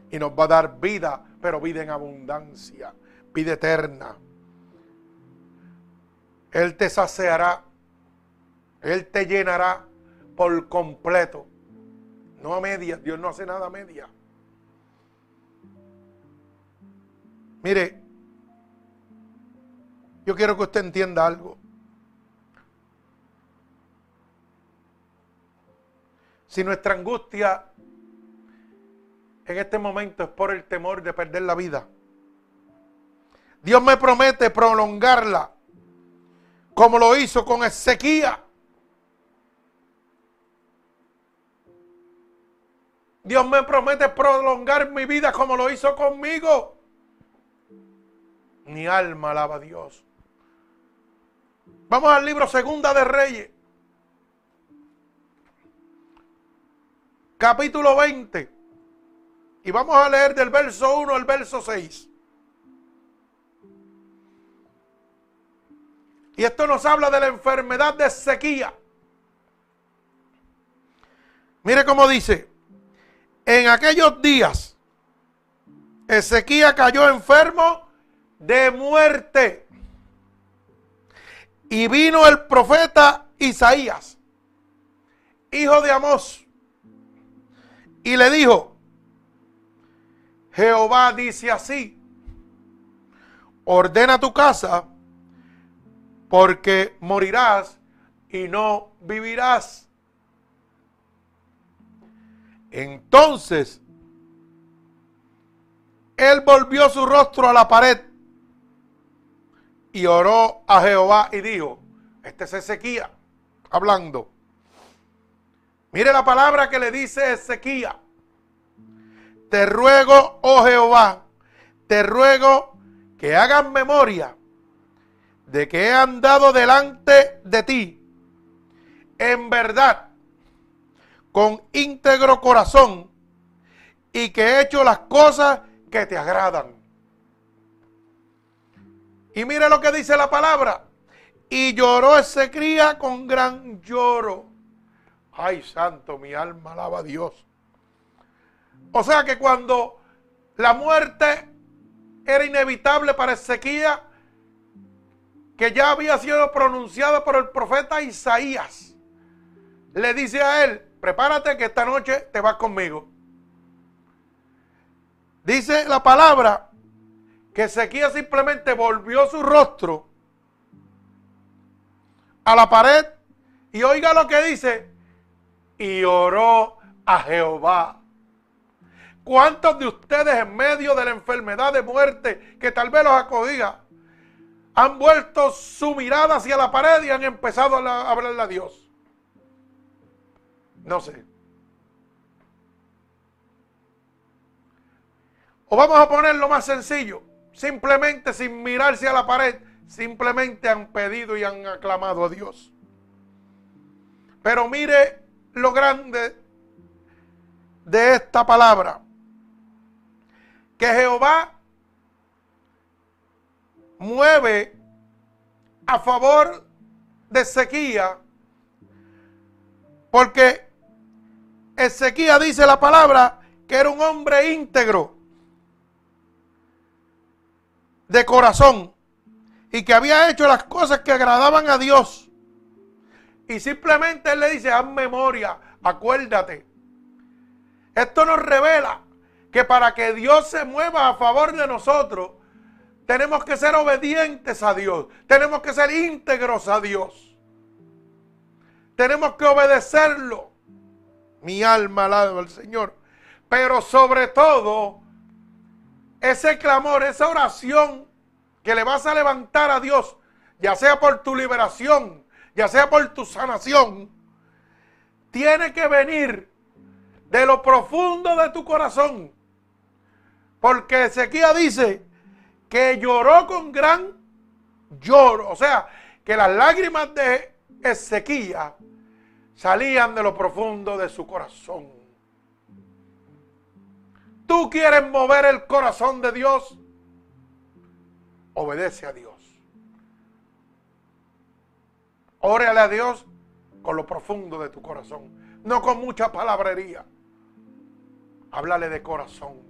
y nos va a dar vida, pero vida en abundancia, vida eterna. Él te saciará, Él te llenará por completo, no a medias, Dios no hace nada a media. Mire, yo quiero que usted entienda algo. Si nuestra angustia en este momento es por el temor de perder la vida, Dios me promete prolongarla como lo hizo con Ezequiel. Dios me promete prolongar mi vida como lo hizo conmigo. Mi alma alaba a Dios. Vamos al libro Segunda de Reyes. Capítulo 20. Y vamos a leer del verso 1 al verso 6. Y esto nos habla de la enfermedad de sequía. Mire cómo dice, en aquellos días Ezequiel cayó enfermo de muerte. Y vino el profeta Isaías, hijo de Amós, y le dijo, Jehová dice así, ordena tu casa porque morirás y no vivirás. Entonces, él volvió su rostro a la pared y oró a Jehová y dijo, este es Ezequiel hablando. Mire la palabra que le dice Ezequiel. Te ruego, oh Jehová, te ruego que hagas memoria de que he andado delante de ti en verdad, con íntegro corazón, y que he hecho las cosas que te agradan. Y mire lo que dice la palabra. Y lloró ese cría con gran lloro. Ay, santo, mi alma alaba a Dios. O sea que cuando la muerte era inevitable para Ezequiel, que ya había sido pronunciada por el profeta Isaías, le dice a él, prepárate que esta noche te vas conmigo. Dice la palabra que Ezequiel simplemente volvió su rostro a la pared y oiga lo que dice, y oró a Jehová. ¿Cuántos de ustedes en medio de la enfermedad de muerte que tal vez los acogía han vuelto su mirada hacia la pared y han empezado a hablarle a Dios? No sé. O vamos a ponerlo más sencillo. Simplemente sin mirarse a la pared, simplemente han pedido y han aclamado a Dios. Pero mire lo grande de esta palabra. Que Jehová mueve a favor de sequía, porque Ezequiel dice la palabra que era un hombre íntegro de corazón y que había hecho las cosas que agradaban a Dios. Y simplemente él le dice, haz memoria, acuérdate. Esto nos revela que para que Dios se mueva a favor de nosotros, tenemos que ser obedientes a Dios. Tenemos que ser íntegros a Dios. Tenemos que obedecerlo. Mi alma alaba al Señor. Pero sobre todo, ese clamor, esa oración que le vas a levantar a Dios, ya sea por tu liberación, ya sea por tu sanación, tiene que venir de lo profundo de tu corazón. Porque Ezequiel dice que lloró con gran lloro. O sea, que las lágrimas de Ezequiel salían de lo profundo de su corazón. Tú quieres mover el corazón de Dios, obedece a Dios. Órale a Dios con lo profundo de tu corazón, no con mucha palabrería. Háblale de corazón,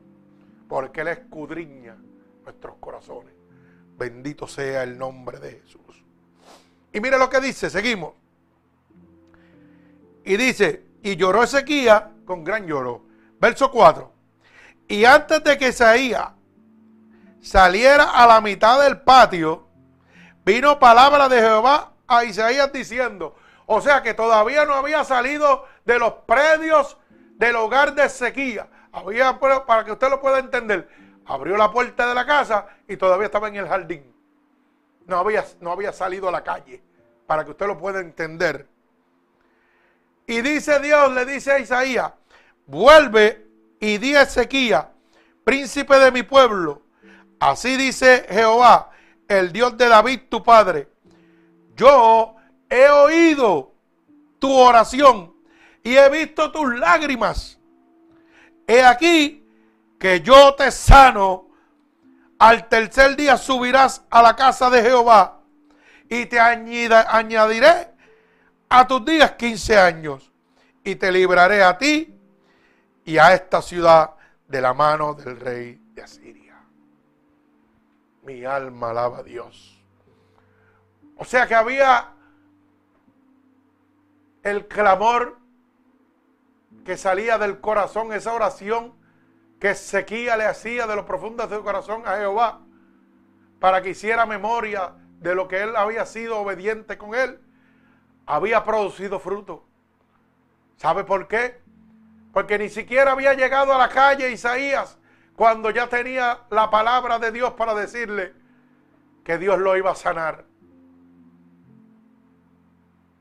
porque Él escudriña nuestros corazones. Bendito sea el nombre de Jesús. Y mire lo que dice, seguimos. Y dice, y lloró Ezequiel con gran lloro. Verso 4. Y antes de que Isaías saliera a la mitad del patio, vino palabra de Jehová a Isaías diciendo, o sea que todavía no había salido de los predios del hogar de Ezequiel. Había, para que usted lo pueda entender, abrió la puerta de la casa y todavía estaba en el jardín. No había, no había salido a la calle, para que usted lo pueda entender. Y dice Dios, le dice a Isaías, vuelve y di a Ezequiel, príncipe de mi pueblo, así dice Jehová, el Dios de David tu padre, yo he oído tu oración y he visto tus lágrimas. He aquí que yo te sano, al tercer día subirás a la casa de Jehová y te añadiré a tus días 15 años y te libraré a ti y a esta ciudad de la mano del rey de Asiria. Mi alma alaba a Dios. O sea que había el clamor que salía del corazón, esa oración que Ezequiel le hacía de lo profundo de su corazón a Jehová, para que hiciera memoria de lo que él había sido obediente con él, había producido fruto. ¿Sabe por qué? Porque ni siquiera había llegado a la calle Isaías cuando ya tenía la palabra de Dios para decirle que Dios lo iba a sanar.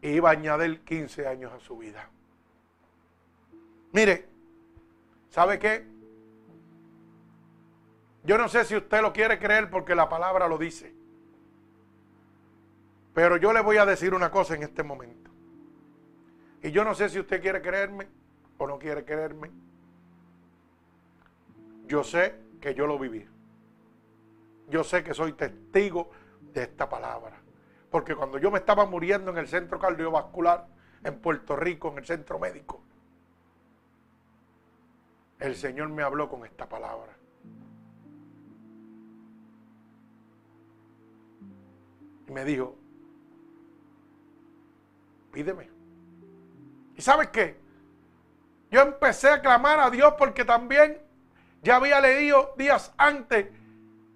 Y iba a añadir 15 años a su vida. Mire, ¿sabe qué? Yo no sé si usted lo quiere creer porque la palabra lo dice. Pero yo le voy a decir una cosa en este momento. Y yo no sé si usted quiere creerme o no quiere creerme. Yo sé que yo lo viví. Yo sé que soy testigo de esta palabra. Porque cuando yo me estaba muriendo en el centro cardiovascular en Puerto Rico, en el centro médico, el Señor me habló con esta palabra. Y me dijo, pídeme. ¿Y sabes qué? Yo empecé a clamar a Dios porque también ya había leído días antes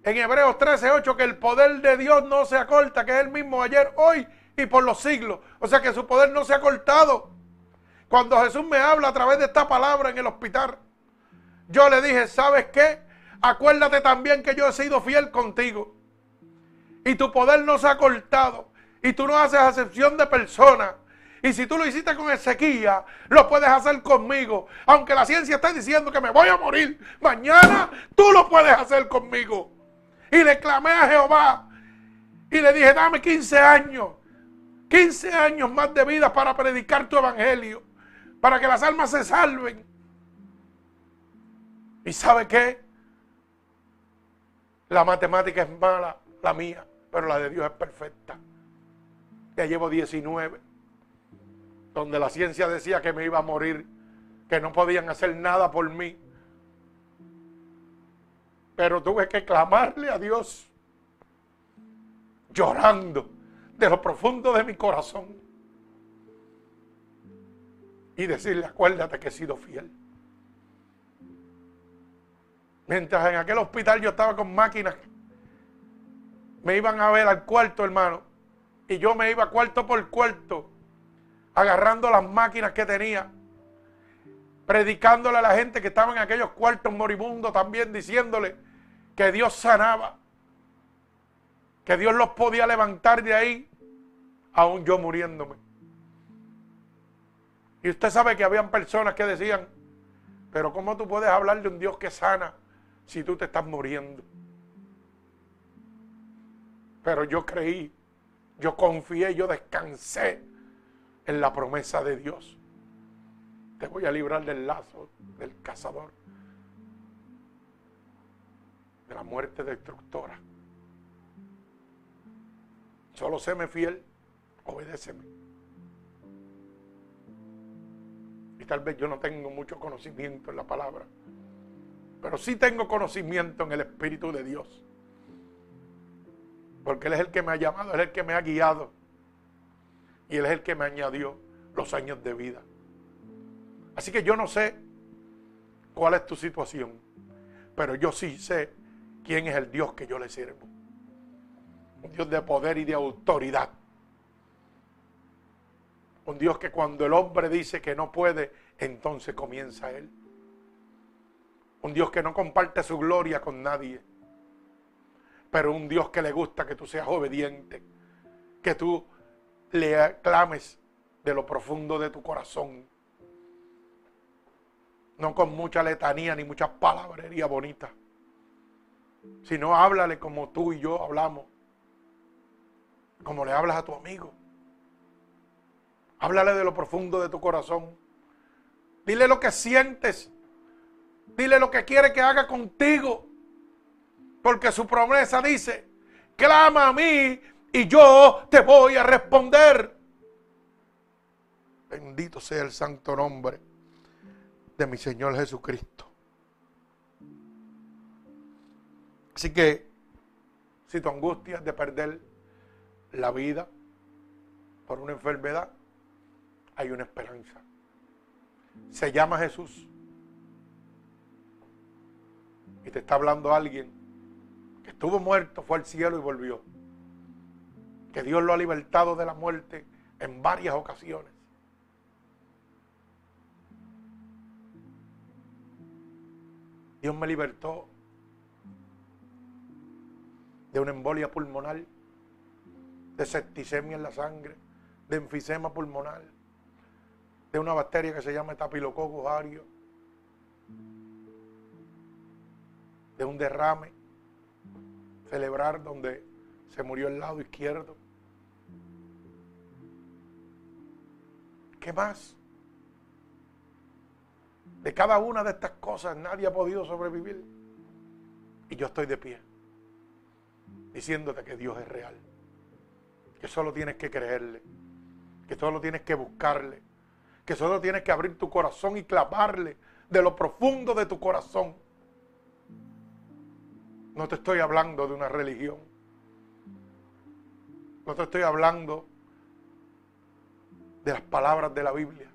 en Hebreos 13:8 que el poder de Dios no se acorta, que es el mismo ayer, hoy y por los siglos. O sea que su poder no se ha cortado. Cuando Jesús me habla a través de esta palabra en el hospital, yo le dije, ¿sabes qué? Acuérdate también que yo he sido fiel contigo. Y tu poder no se ha cortado. Y tú no haces acepción de personas. Y si tú lo hiciste con Ezequiel, lo puedes hacer conmigo. Aunque la ciencia esté diciendo que me voy a morir mañana, tú lo puedes hacer conmigo. Y le clamé a Jehová. Y le dije, dame 15 años. 15 años más de vida para predicar tu evangelio. Para que las almas se salven. ¿Y sabe qué? La matemática es mala, la mía, pero la de Dios es perfecta. Ya llevo 19, donde la ciencia decía que me iba a morir, que no podían hacer nada por mí. Pero tuve que clamarle a Dios, llorando de lo profundo de mi corazón. Y decirle, acuérdate que he sido fiel. Mientras en aquel hospital yo estaba con máquinas, me iban a ver al cuarto, hermano. Y yo me iba cuarto por cuarto, agarrando las máquinas que tenía, predicándole a la gente que estaba en aquellos cuartos moribundos también, diciéndole que Dios sanaba, que Dios los podía levantar de ahí, aún yo muriéndome. Y usted sabe que habían personas que decían, pero ¿cómo tú puedes hablar de un Dios que sana si tú te estás muriendo? Pero yo creí, yo confié, yo descansé en la promesa de Dios. Te voy a librar del lazo del cazador, de la muerte destructora. Solo séme fiel, obedéceme. Y tal vez yo no tengo mucho conocimiento en la palabra, pero sí tengo conocimiento en el Espíritu de Dios. Porque Él es el que me ha llamado, Él es el que me ha guiado. Y Él es el que me añadió los años de vida. Así que yo no sé cuál es tu situación, pero yo sí sé quién es el Dios que yo le sirvo. Un Dios de poder y de autoridad. Un Dios que cuando el hombre dice que no puede, entonces comienza Él. Un Dios que no comparte su gloria con nadie pero un Dios que le gusta que tú seas obediente, que tú le clames de lo profundo de tu corazón. No con mucha letanía ni mucha palabrería bonita, sino háblale como tú y yo hablamos, como le hablas a tu amigo. Háblale de lo profundo de tu corazón. Dile lo que sientes. Dile lo que quiere que haga contigo. Porque su promesa dice, clama a mí y yo te voy a responder. Bendito sea el santo nombre de mi Señor Jesucristo. Así que si tu angustia es de perder la vida por una enfermedad, hay una esperanza. Se llama Jesús. Y te está hablando alguien estuvo muerto, fue al cielo y volvió. Que Dios lo ha libertado de la muerte en varias ocasiones. Dios me libertó de una embolia pulmonar, de septicemia en la sangre, de enfisema pulmonar, de una bacteria que se llama estafilococcus aureus, de un derrame celebrar donde se murió el lado izquierdo. ¿Qué más? De cada una de estas cosas nadie ha podido sobrevivir. Y yo estoy de pie, diciéndote que Dios es real. Que solo tienes que creerle. Que solo tienes que buscarle. Que solo tienes que abrir tu corazón y clamarle de lo profundo de tu corazón no te estoy hablando de una religión. No te estoy hablando de las palabras de la Biblia.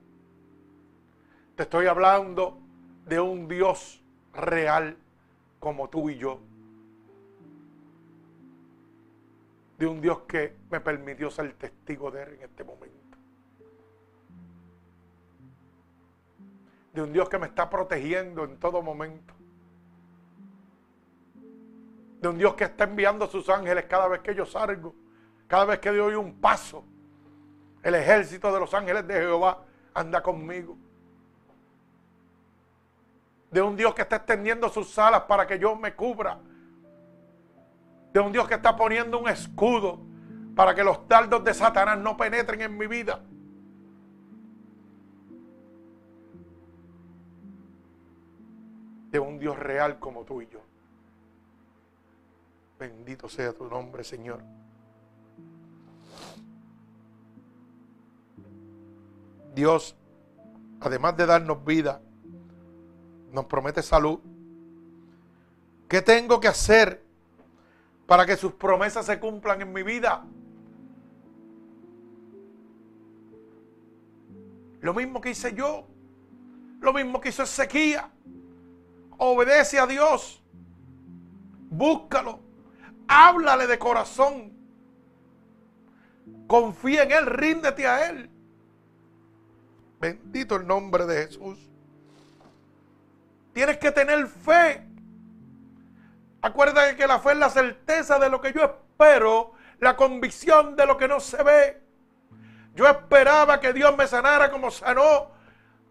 Te estoy hablando de un Dios real como tú y yo. De un Dios que me permitió ser testigo de Él en este momento. De un Dios que me está protegiendo en todo momento de un Dios que está enviando a sus ángeles cada vez que yo salgo, cada vez que doy un paso. El ejército de los ángeles de Jehová anda conmigo. De un Dios que está extendiendo sus alas para que yo me cubra. De un Dios que está poniendo un escudo para que los dardos de Satanás no penetren en mi vida. De un Dios real como tú y yo. Bendito sea tu nombre, Señor. Dios, además de darnos vida, nos promete salud. ¿Qué tengo que hacer para que sus promesas se cumplan en mi vida? Lo mismo que hice yo, lo mismo que hizo Ezequiel. Obedece a Dios, búscalo, háblale de corazón, confía en Él, ríndete a Él. Bendito el nombre de Jesús. Tienes que tener fe. Acuérdate que la fe es la certeza de lo que yo espero, la convicción de lo que no se ve. Yo esperaba que Dios me sanara como sanó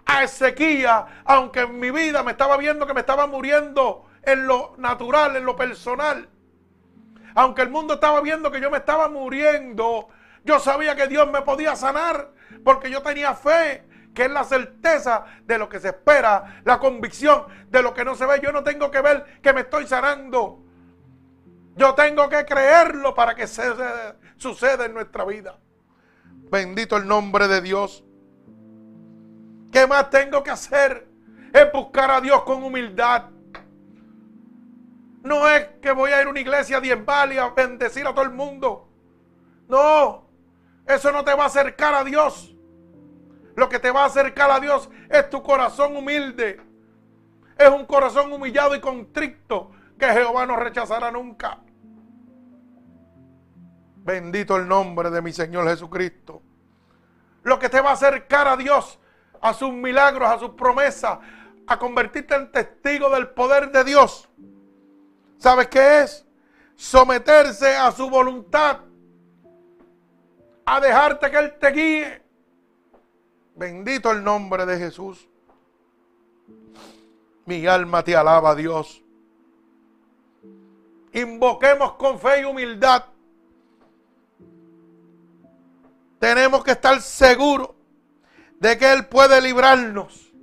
a Ezequiel, aunque en mi vida me estaba viendo que me estaba muriendo en lo natural, en lo personal. Aunque el mundo estaba viendo que yo me estaba muriendo, yo sabía que Dios me podía sanar porque yo tenía fe que es la certeza de lo que se espera, la convicción de lo que no se ve. Yo no tengo que ver que me estoy sanando. Yo tengo que creerlo para que suceda en nuestra vida. Bendito el nombre de Dios. ¿Qué más tengo que hacer? Es buscar a Dios con humildad. No es que voy a ir a una iglesia a diezmar y a bendecir a todo el mundo. No, eso no te va a acercar a Dios. Lo que te va a acercar a Dios es tu corazón humilde. Es un corazón humillado y contrito que Jehová no rechazará nunca. Bendito el nombre de mi Señor Jesucristo. Lo que te va a acercar a Dios, a sus milagros, a sus promesas, a convertirte en testigo del poder de Dios. ¿Sabes qué es? Someterse a su voluntad. A dejarte que Él te guíe. Bendito el nombre de Jesús. Mi alma te alaba, Dios. Invoquemos con fe y humildad. Tenemos que estar seguros de que Él puede librarnos.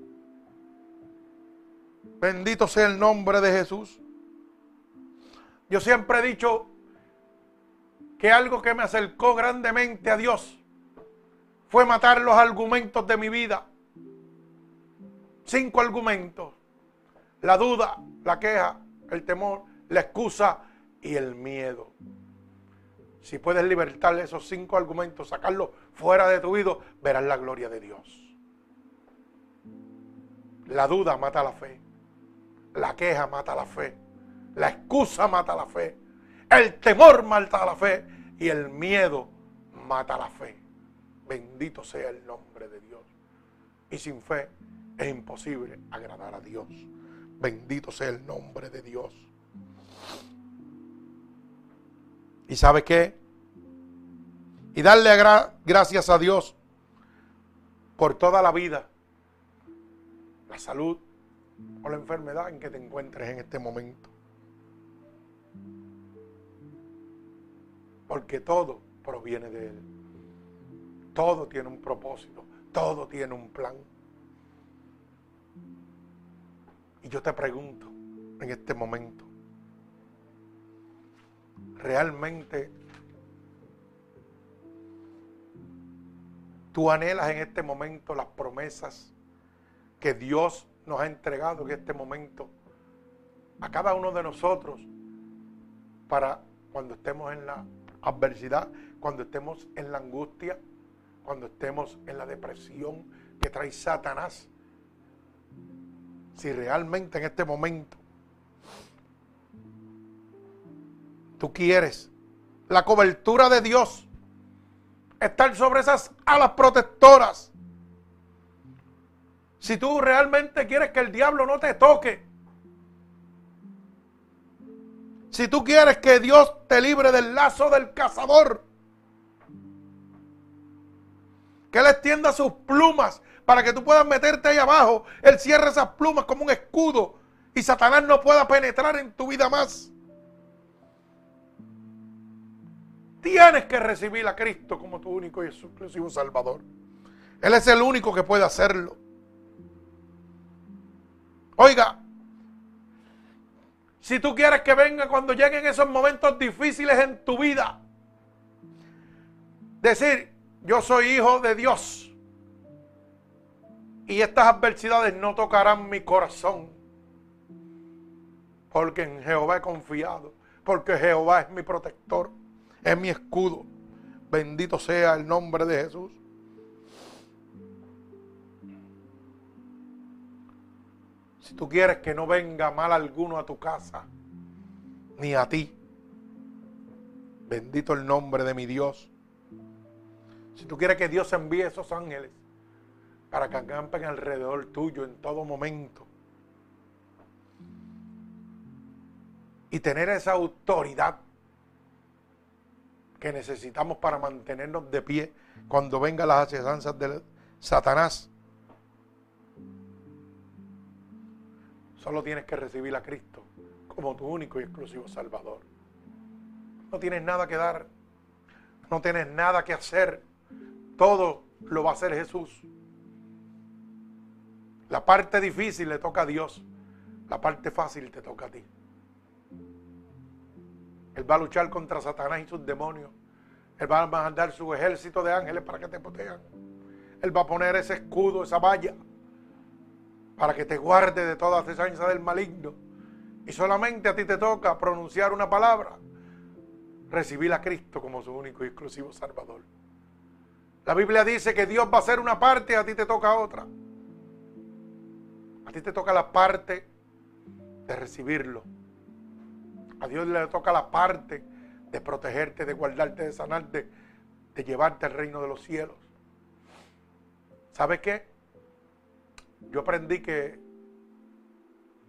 Bendito sea el nombre de Jesús. Yo siempre he dicho que algo que me acercó grandemente a Dios fue matar los argumentos de mi vida. Cinco argumentos. La duda, la queja, el temor, la excusa y el miedo. Si puedes libertar esos cinco argumentos, sacarlos fuera de tu vida, verás la gloria de Dios. La duda mata la fe. La queja mata la fe. La excusa mata la fe. El temor mata la fe. Y el miedo mata la fe. Bendito sea el nombre de Dios. Y sin fe es imposible agradar a Dios. Bendito sea el nombre de Dios. ¿Y sabe qué? Y darle gracias a Dios por toda la vida, la salud o la enfermedad en que te encuentres en este momento. Porque todo proviene de Él. Todo tiene un propósito, todo tiene un plan. Y yo te pregunto en este momento, ¿realmente tú anhelas en este momento las promesas que Dios nos ha entregado en este momento a cada uno de nosotros para cuando estemos en la adversidad, cuando estemos en la angustia? cuando estemos en la depresión que trae Satanás. Si realmente en este momento tú quieres la cobertura de Dios, estar sobre esas alas protectoras, si tú realmente quieres que el diablo no te toque, si tú quieres que Dios te libre del lazo del cazador, que Él extienda sus plumas para que tú puedas meterte ahí abajo. Él cierra esas plumas como un escudo y Satanás no pueda penetrar en tu vida más. Tienes que recibir a Cristo como tu único y exclusivo Salvador. Él es el único que puede hacerlo. Oiga, Si tú quieres que venga cuando lleguen esos momentos difíciles en tu vida, decir, yo soy hijo de Dios. Y estas adversidades no tocarán mi corazón. Porque en Jehová he confiado. Porque Jehová es mi protector. Es mi escudo. Bendito sea el nombre de Jesús. Si tú quieres que no venga mal alguno a tu casa, ni a ti, bendito el nombre de mi Dios. Si tú quieres que Dios envíe esos ángeles para que acampen alrededor tuyo en todo momento. Y tener esa autoridad que necesitamos para mantenernos de pie cuando vengan las asechanzas de Satanás. Solo tienes que recibir a Cristo como tu único y exclusivo Salvador. No tienes nada que dar. No tienes nada que hacer. Todo lo va a hacer Jesús. La parte difícil le toca a Dios. La parte fácil te toca a ti. Él va a luchar contra Satanás y sus demonios. Él va a mandar su ejército de ángeles para que te protejan. Él va a poner ese escudo, esa valla, para que te guarde de toda cesanza del maligno. Y solamente a ti te toca pronunciar una palabra, recibir a Cristo como su único y exclusivo Salvador. La Biblia dice que Dios va a hacer una parte y a ti te toca otra. A ti te toca la parte de recibirlo. A Dios le toca la parte de protegerte, de guardarte, de sanarte, de llevarte al reino de los cielos. ¿Sabes qué? Yo aprendí que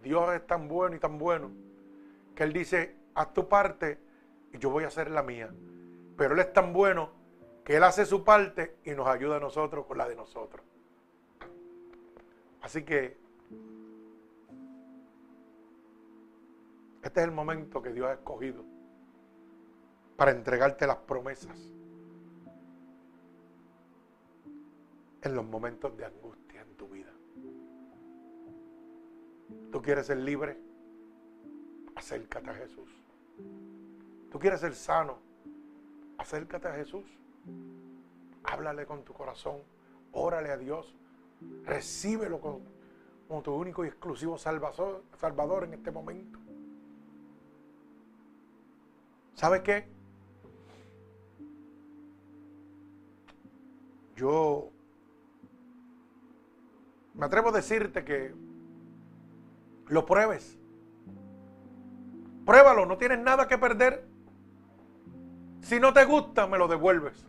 Dios es tan bueno y tan bueno que Él dice, haz tu parte y yo voy a hacer la mía. Pero Él es tan bueno que Él hace su parte y nos ayuda a nosotros con la de nosotros. Así que este es el momento que Dios ha escogido para entregarte las promesas en los momentos de angustia en tu vida. ¿Tú quieres ser libre? Acércate a Jesús. ¿Tú quieres ser sano? Acércate a Jesús. Háblale con tu corazón. Órale a Dios. Recíbelo como, tu único y exclusivo salvador, salvador en este momento. ¿Sabes qué? Yo me atrevo a decirte que lo pruebes. Pruébalo, no tienes nada que perder. Si no te gusta, me lo devuelves.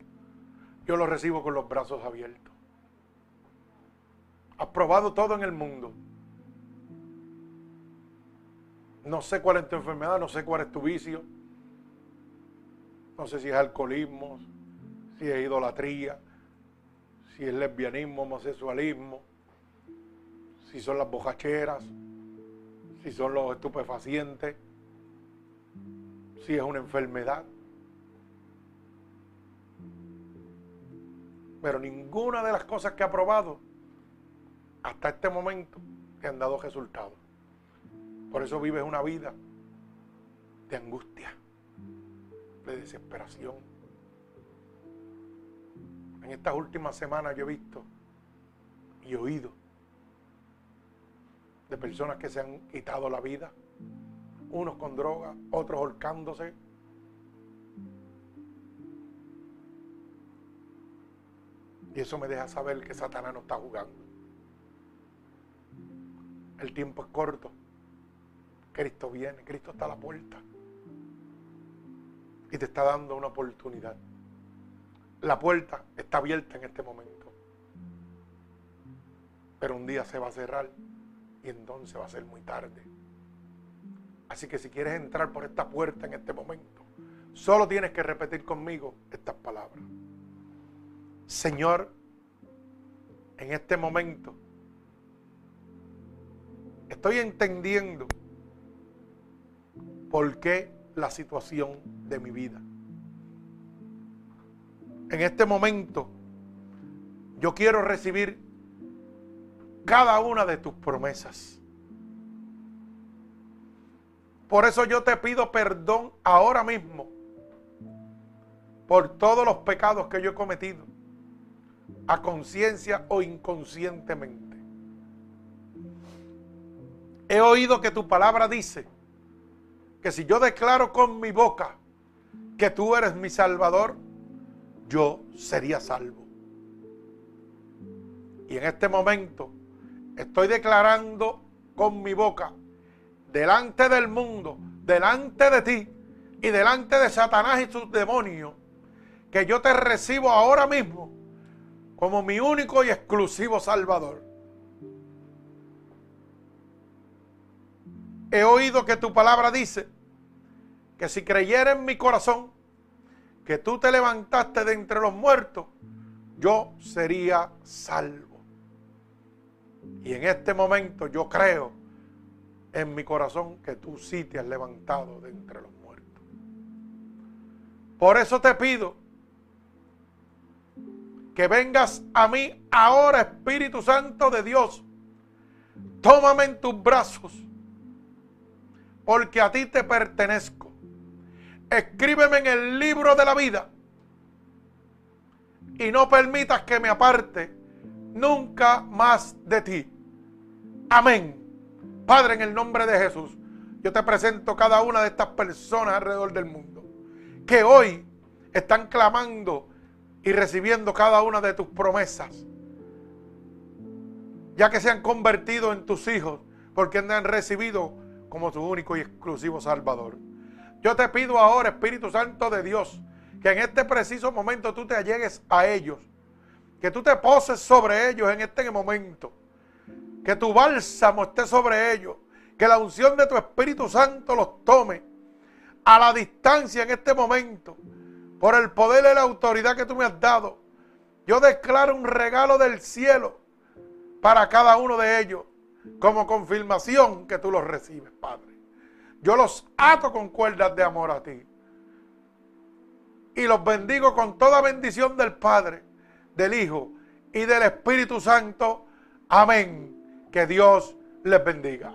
Yo lo recibo con los brazos abiertos. Has probado todo en el mundo. No sé cuál es tu enfermedad, no sé cuál es tu vicio. No sé si es alcoholismo, si es idolatría, si es lesbianismo, homosexualismo, si son las bocacheras, si son los estupefacientes, si es una enfermedad. Pero ninguna de las cosas que ha probado hasta este momento te han dado resultados. Por eso vives una vida de angustia, de desesperación. En estas últimas semanas yo he visto y oído de personas que se han quitado la vida, unos con droga, otros holcándose, Y eso me deja saber que Satanás no está jugando. El tiempo es corto. Cristo viene, Cristo está a la puerta. Y te está dando una oportunidad. La puerta está abierta en este momento. Pero un día se va a cerrar y entonces va a ser muy tarde. Así que si quieres entrar por esta puerta en este momento, solo tienes que repetir conmigo estas palabras. Señor, en este momento estoy entendiendo por qué la situación de mi vida. En este momento yo quiero recibir cada una de tus promesas. Por eso yo te pido perdón ahora mismo por todos los pecados que yo he cometido, a conciencia o inconscientemente. He oído que tu palabra dice que si yo declaro con mi boca que tú eres mi salvador, yo sería salvo. Y en este momento estoy declarando con mi boca, delante del mundo, delante de ti y delante de Satanás y sus demonios, que yo te recibo ahora mismo como mi único y exclusivo Salvador. He oído que tu palabra dice que si creyera en mi corazón que tú te levantaste de entre los muertos, yo sería salvo. Y en este momento yo creo en mi corazón que tú sí te has levantado de entre los muertos. Por eso te pido que vengas a mí ahora, Espíritu Santo de Dios. Tómame en tus brazos, porque a ti te pertenezco. Escríbeme en el libro de la vida y no permitas que me aparte nunca más de ti. Amén. Padre, en el nombre de Jesús, yo te presento cada una de estas personas alrededor del mundo que hoy están clamando y recibiendo cada una de tus promesas. Ya que se han convertido en tus hijos porque han recibido como tu único y exclusivo Salvador. Yo te pido ahora, Espíritu Santo de Dios, que en este preciso momento tú te allegues a ellos, que tú te poses sobre ellos en este momento, que tu bálsamo esté sobre ellos, que la unción de tu Espíritu Santo los tome a la distancia en este momento, por el poder y la autoridad que tú me has dado. Yo declaro un regalo del cielo para cada uno de ellos, como confirmación que tú los recibes, Padre. Yo los ato con cuerdas de amor a ti. Y los bendigo con toda bendición del Padre, del Hijo y del Espíritu Santo. Amén. Que Dios les bendiga.